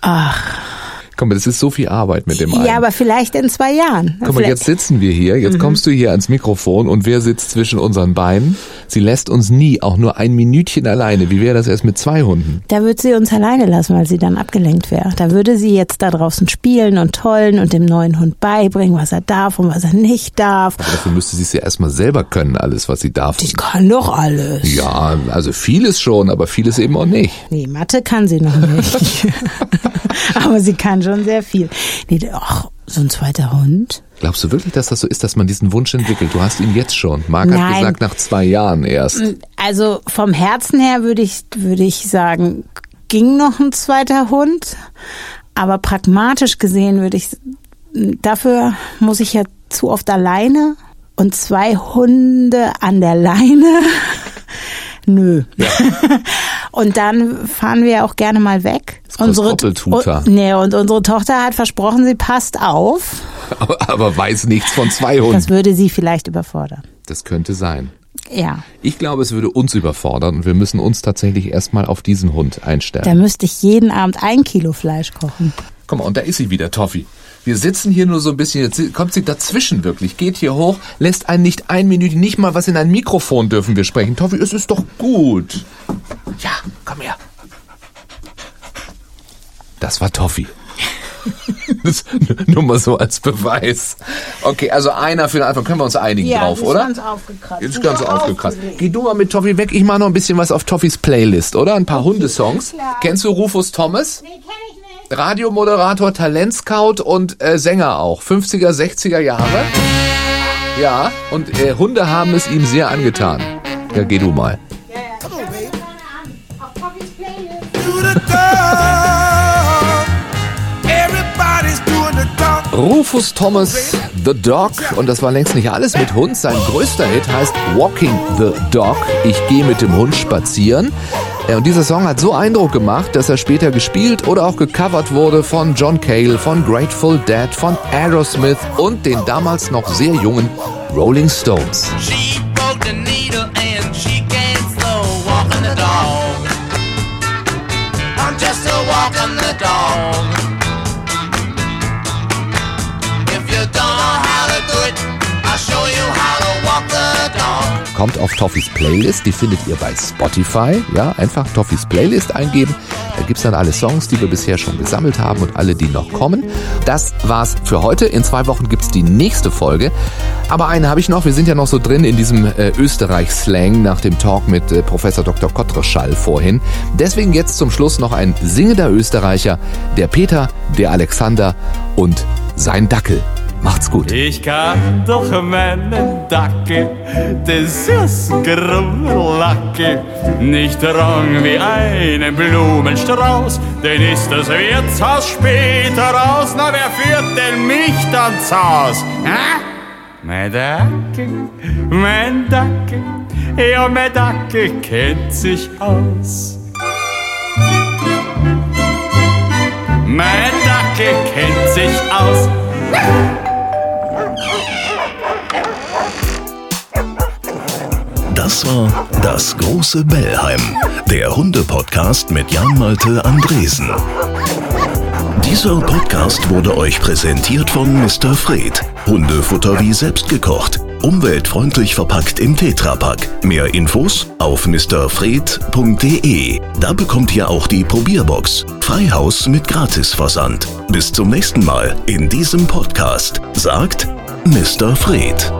Ach. Komm, das ist so viel Arbeit mit dem einen. Ja, aber vielleicht in zwei Jahren. Guck mal, Vielleicht- jetzt sitzen wir hier, Mhm. jetzt kommst du hier ans Mikrofon und wer sitzt zwischen unseren Beinen? Sie lässt uns nie, auch nur ein Minütchen alleine. Wie wäre das erst mit zwei Hunden? Da würde sie uns alleine lassen, weil sie dann abgelenkt wäre. Da würde sie jetzt da draußen spielen und tollen und dem neuen Hund beibringen, was er darf und was er nicht darf. Aber dafür müsste sie es ja erstmal selber können, alles, was sie darf. Die kann doch alles. Ja, also vieles schon, aber vieles eben auch nicht. Nee, Mathe kann sie noch nicht. aber sie kann schon sehr viel. Nee, ach, so ein zweiter Hund? Glaubst du wirklich, dass das so ist, dass man diesen Wunsch entwickelt? Du hast ihn jetzt schon. Marc hat gesagt, nach zwei Jahren erst. Also vom Herzen her würde ich, würde ich sagen, ging noch ein zweiter Hund. Aber pragmatisch gesehen würde ich, dafür muss ich ja zu oft alleine und zwei Hunde an der Leine. Nö. und dann fahren wir auch gerne mal weg. Das kostet Doppeltuter. und, nee, und unsere Tochter hat versprochen, sie passt auf. aber, aber weiß nichts von zwei Hunden. Das würde sie vielleicht überfordern. Das könnte sein. Ja, Ich glaube, es würde uns überfordern und wir müssen uns tatsächlich erstmal auf diesen Hund einstellen. da müsste ich jeden Abend ein Kilo Fleisch kochen. Guck mal, und da ist sie wieder, Toffi. Wir sitzen hier nur so ein bisschen, jetzt kommt sie dazwischen wirklich, geht hier hoch, lässt einen nicht ein Minute, nicht mal was in ein Mikrofon dürfen wir sprechen. Toffi, es ist doch gut. Ja, komm her. Das war Toffi. Das nur mal so als Beweis. Okay, also einer für den Anfang können wir uns einigen drauf, oder? aufgekratzt. Ist ganz aufgekratzt. Geh du mal mit Toffi weg, ich mache noch ein bisschen was auf Toffis Playlist, oder? Ein paar Hundesongs. Kennst du Rufus Thomas? Nee, kenn ich nicht. Radiomoderator, Talentscout und äh, Sänger auch. 50er, 60er Jahre. Ja, und äh, Hunde haben es ihm sehr angetan. Ja, geh du mal. Rufus Thomas, The Dog. Und das war längst nicht alles mit Hund. Sein größter Hit heißt Walking the Dog. Ich gehe mit dem Hund spazieren. Äh, Und dieser Song hat so Eindruck gemacht, dass er später gespielt oder auch gecovert wurde von John Cale, von Grateful Dead, von Aerosmith und den damals noch sehr jungen Rolling Stones. Kommt auf Toffis Playlist, die findet ihr bei Spotify. Ja, einfach Toffis Playlist eingeben. Da gibt's dann alle Songs, die wir bisher schon gesammelt haben und alle, die noch kommen. Das war's für heute. In zwei Wochen gibt's die nächste Folge. Aber eine habe ich noch. Wir sind ja noch so drin in diesem äh, Österreich-Slang nach dem Talk mit äh, Professor Dr. Kottreschall vorhin. Deswegen jetzt zum Schluss noch ein singender Österreicher, der Peter, der Alexander und sein Dackel. Macht's gut. Ich kann doch meinen Dackel, den süßen Grummellacke, nicht tragen wie einen Blumenstrauß, denn ist das Wirtshaus später raus, na wer führt denn mich dann Haus? Hä? Mein Dackel, mein Dackel, ja mein Dackel kennt sich aus. Mein Dackel kennt sich aus. Das war das große Bellheim, der Hunde-Podcast mit Jan-Malte Andresen. Dieser Podcast wurde euch präsentiert von Mr. Fred. Hundefutter wie selbst gekocht. Umweltfreundlich verpackt im Tetrapack. Mehr Infos auf mrfred.de. Da bekommt ihr auch die Probierbox. Freihaus mit Gratisversand. Bis zum nächsten Mal in diesem Podcast. Sagt Mr. Fred.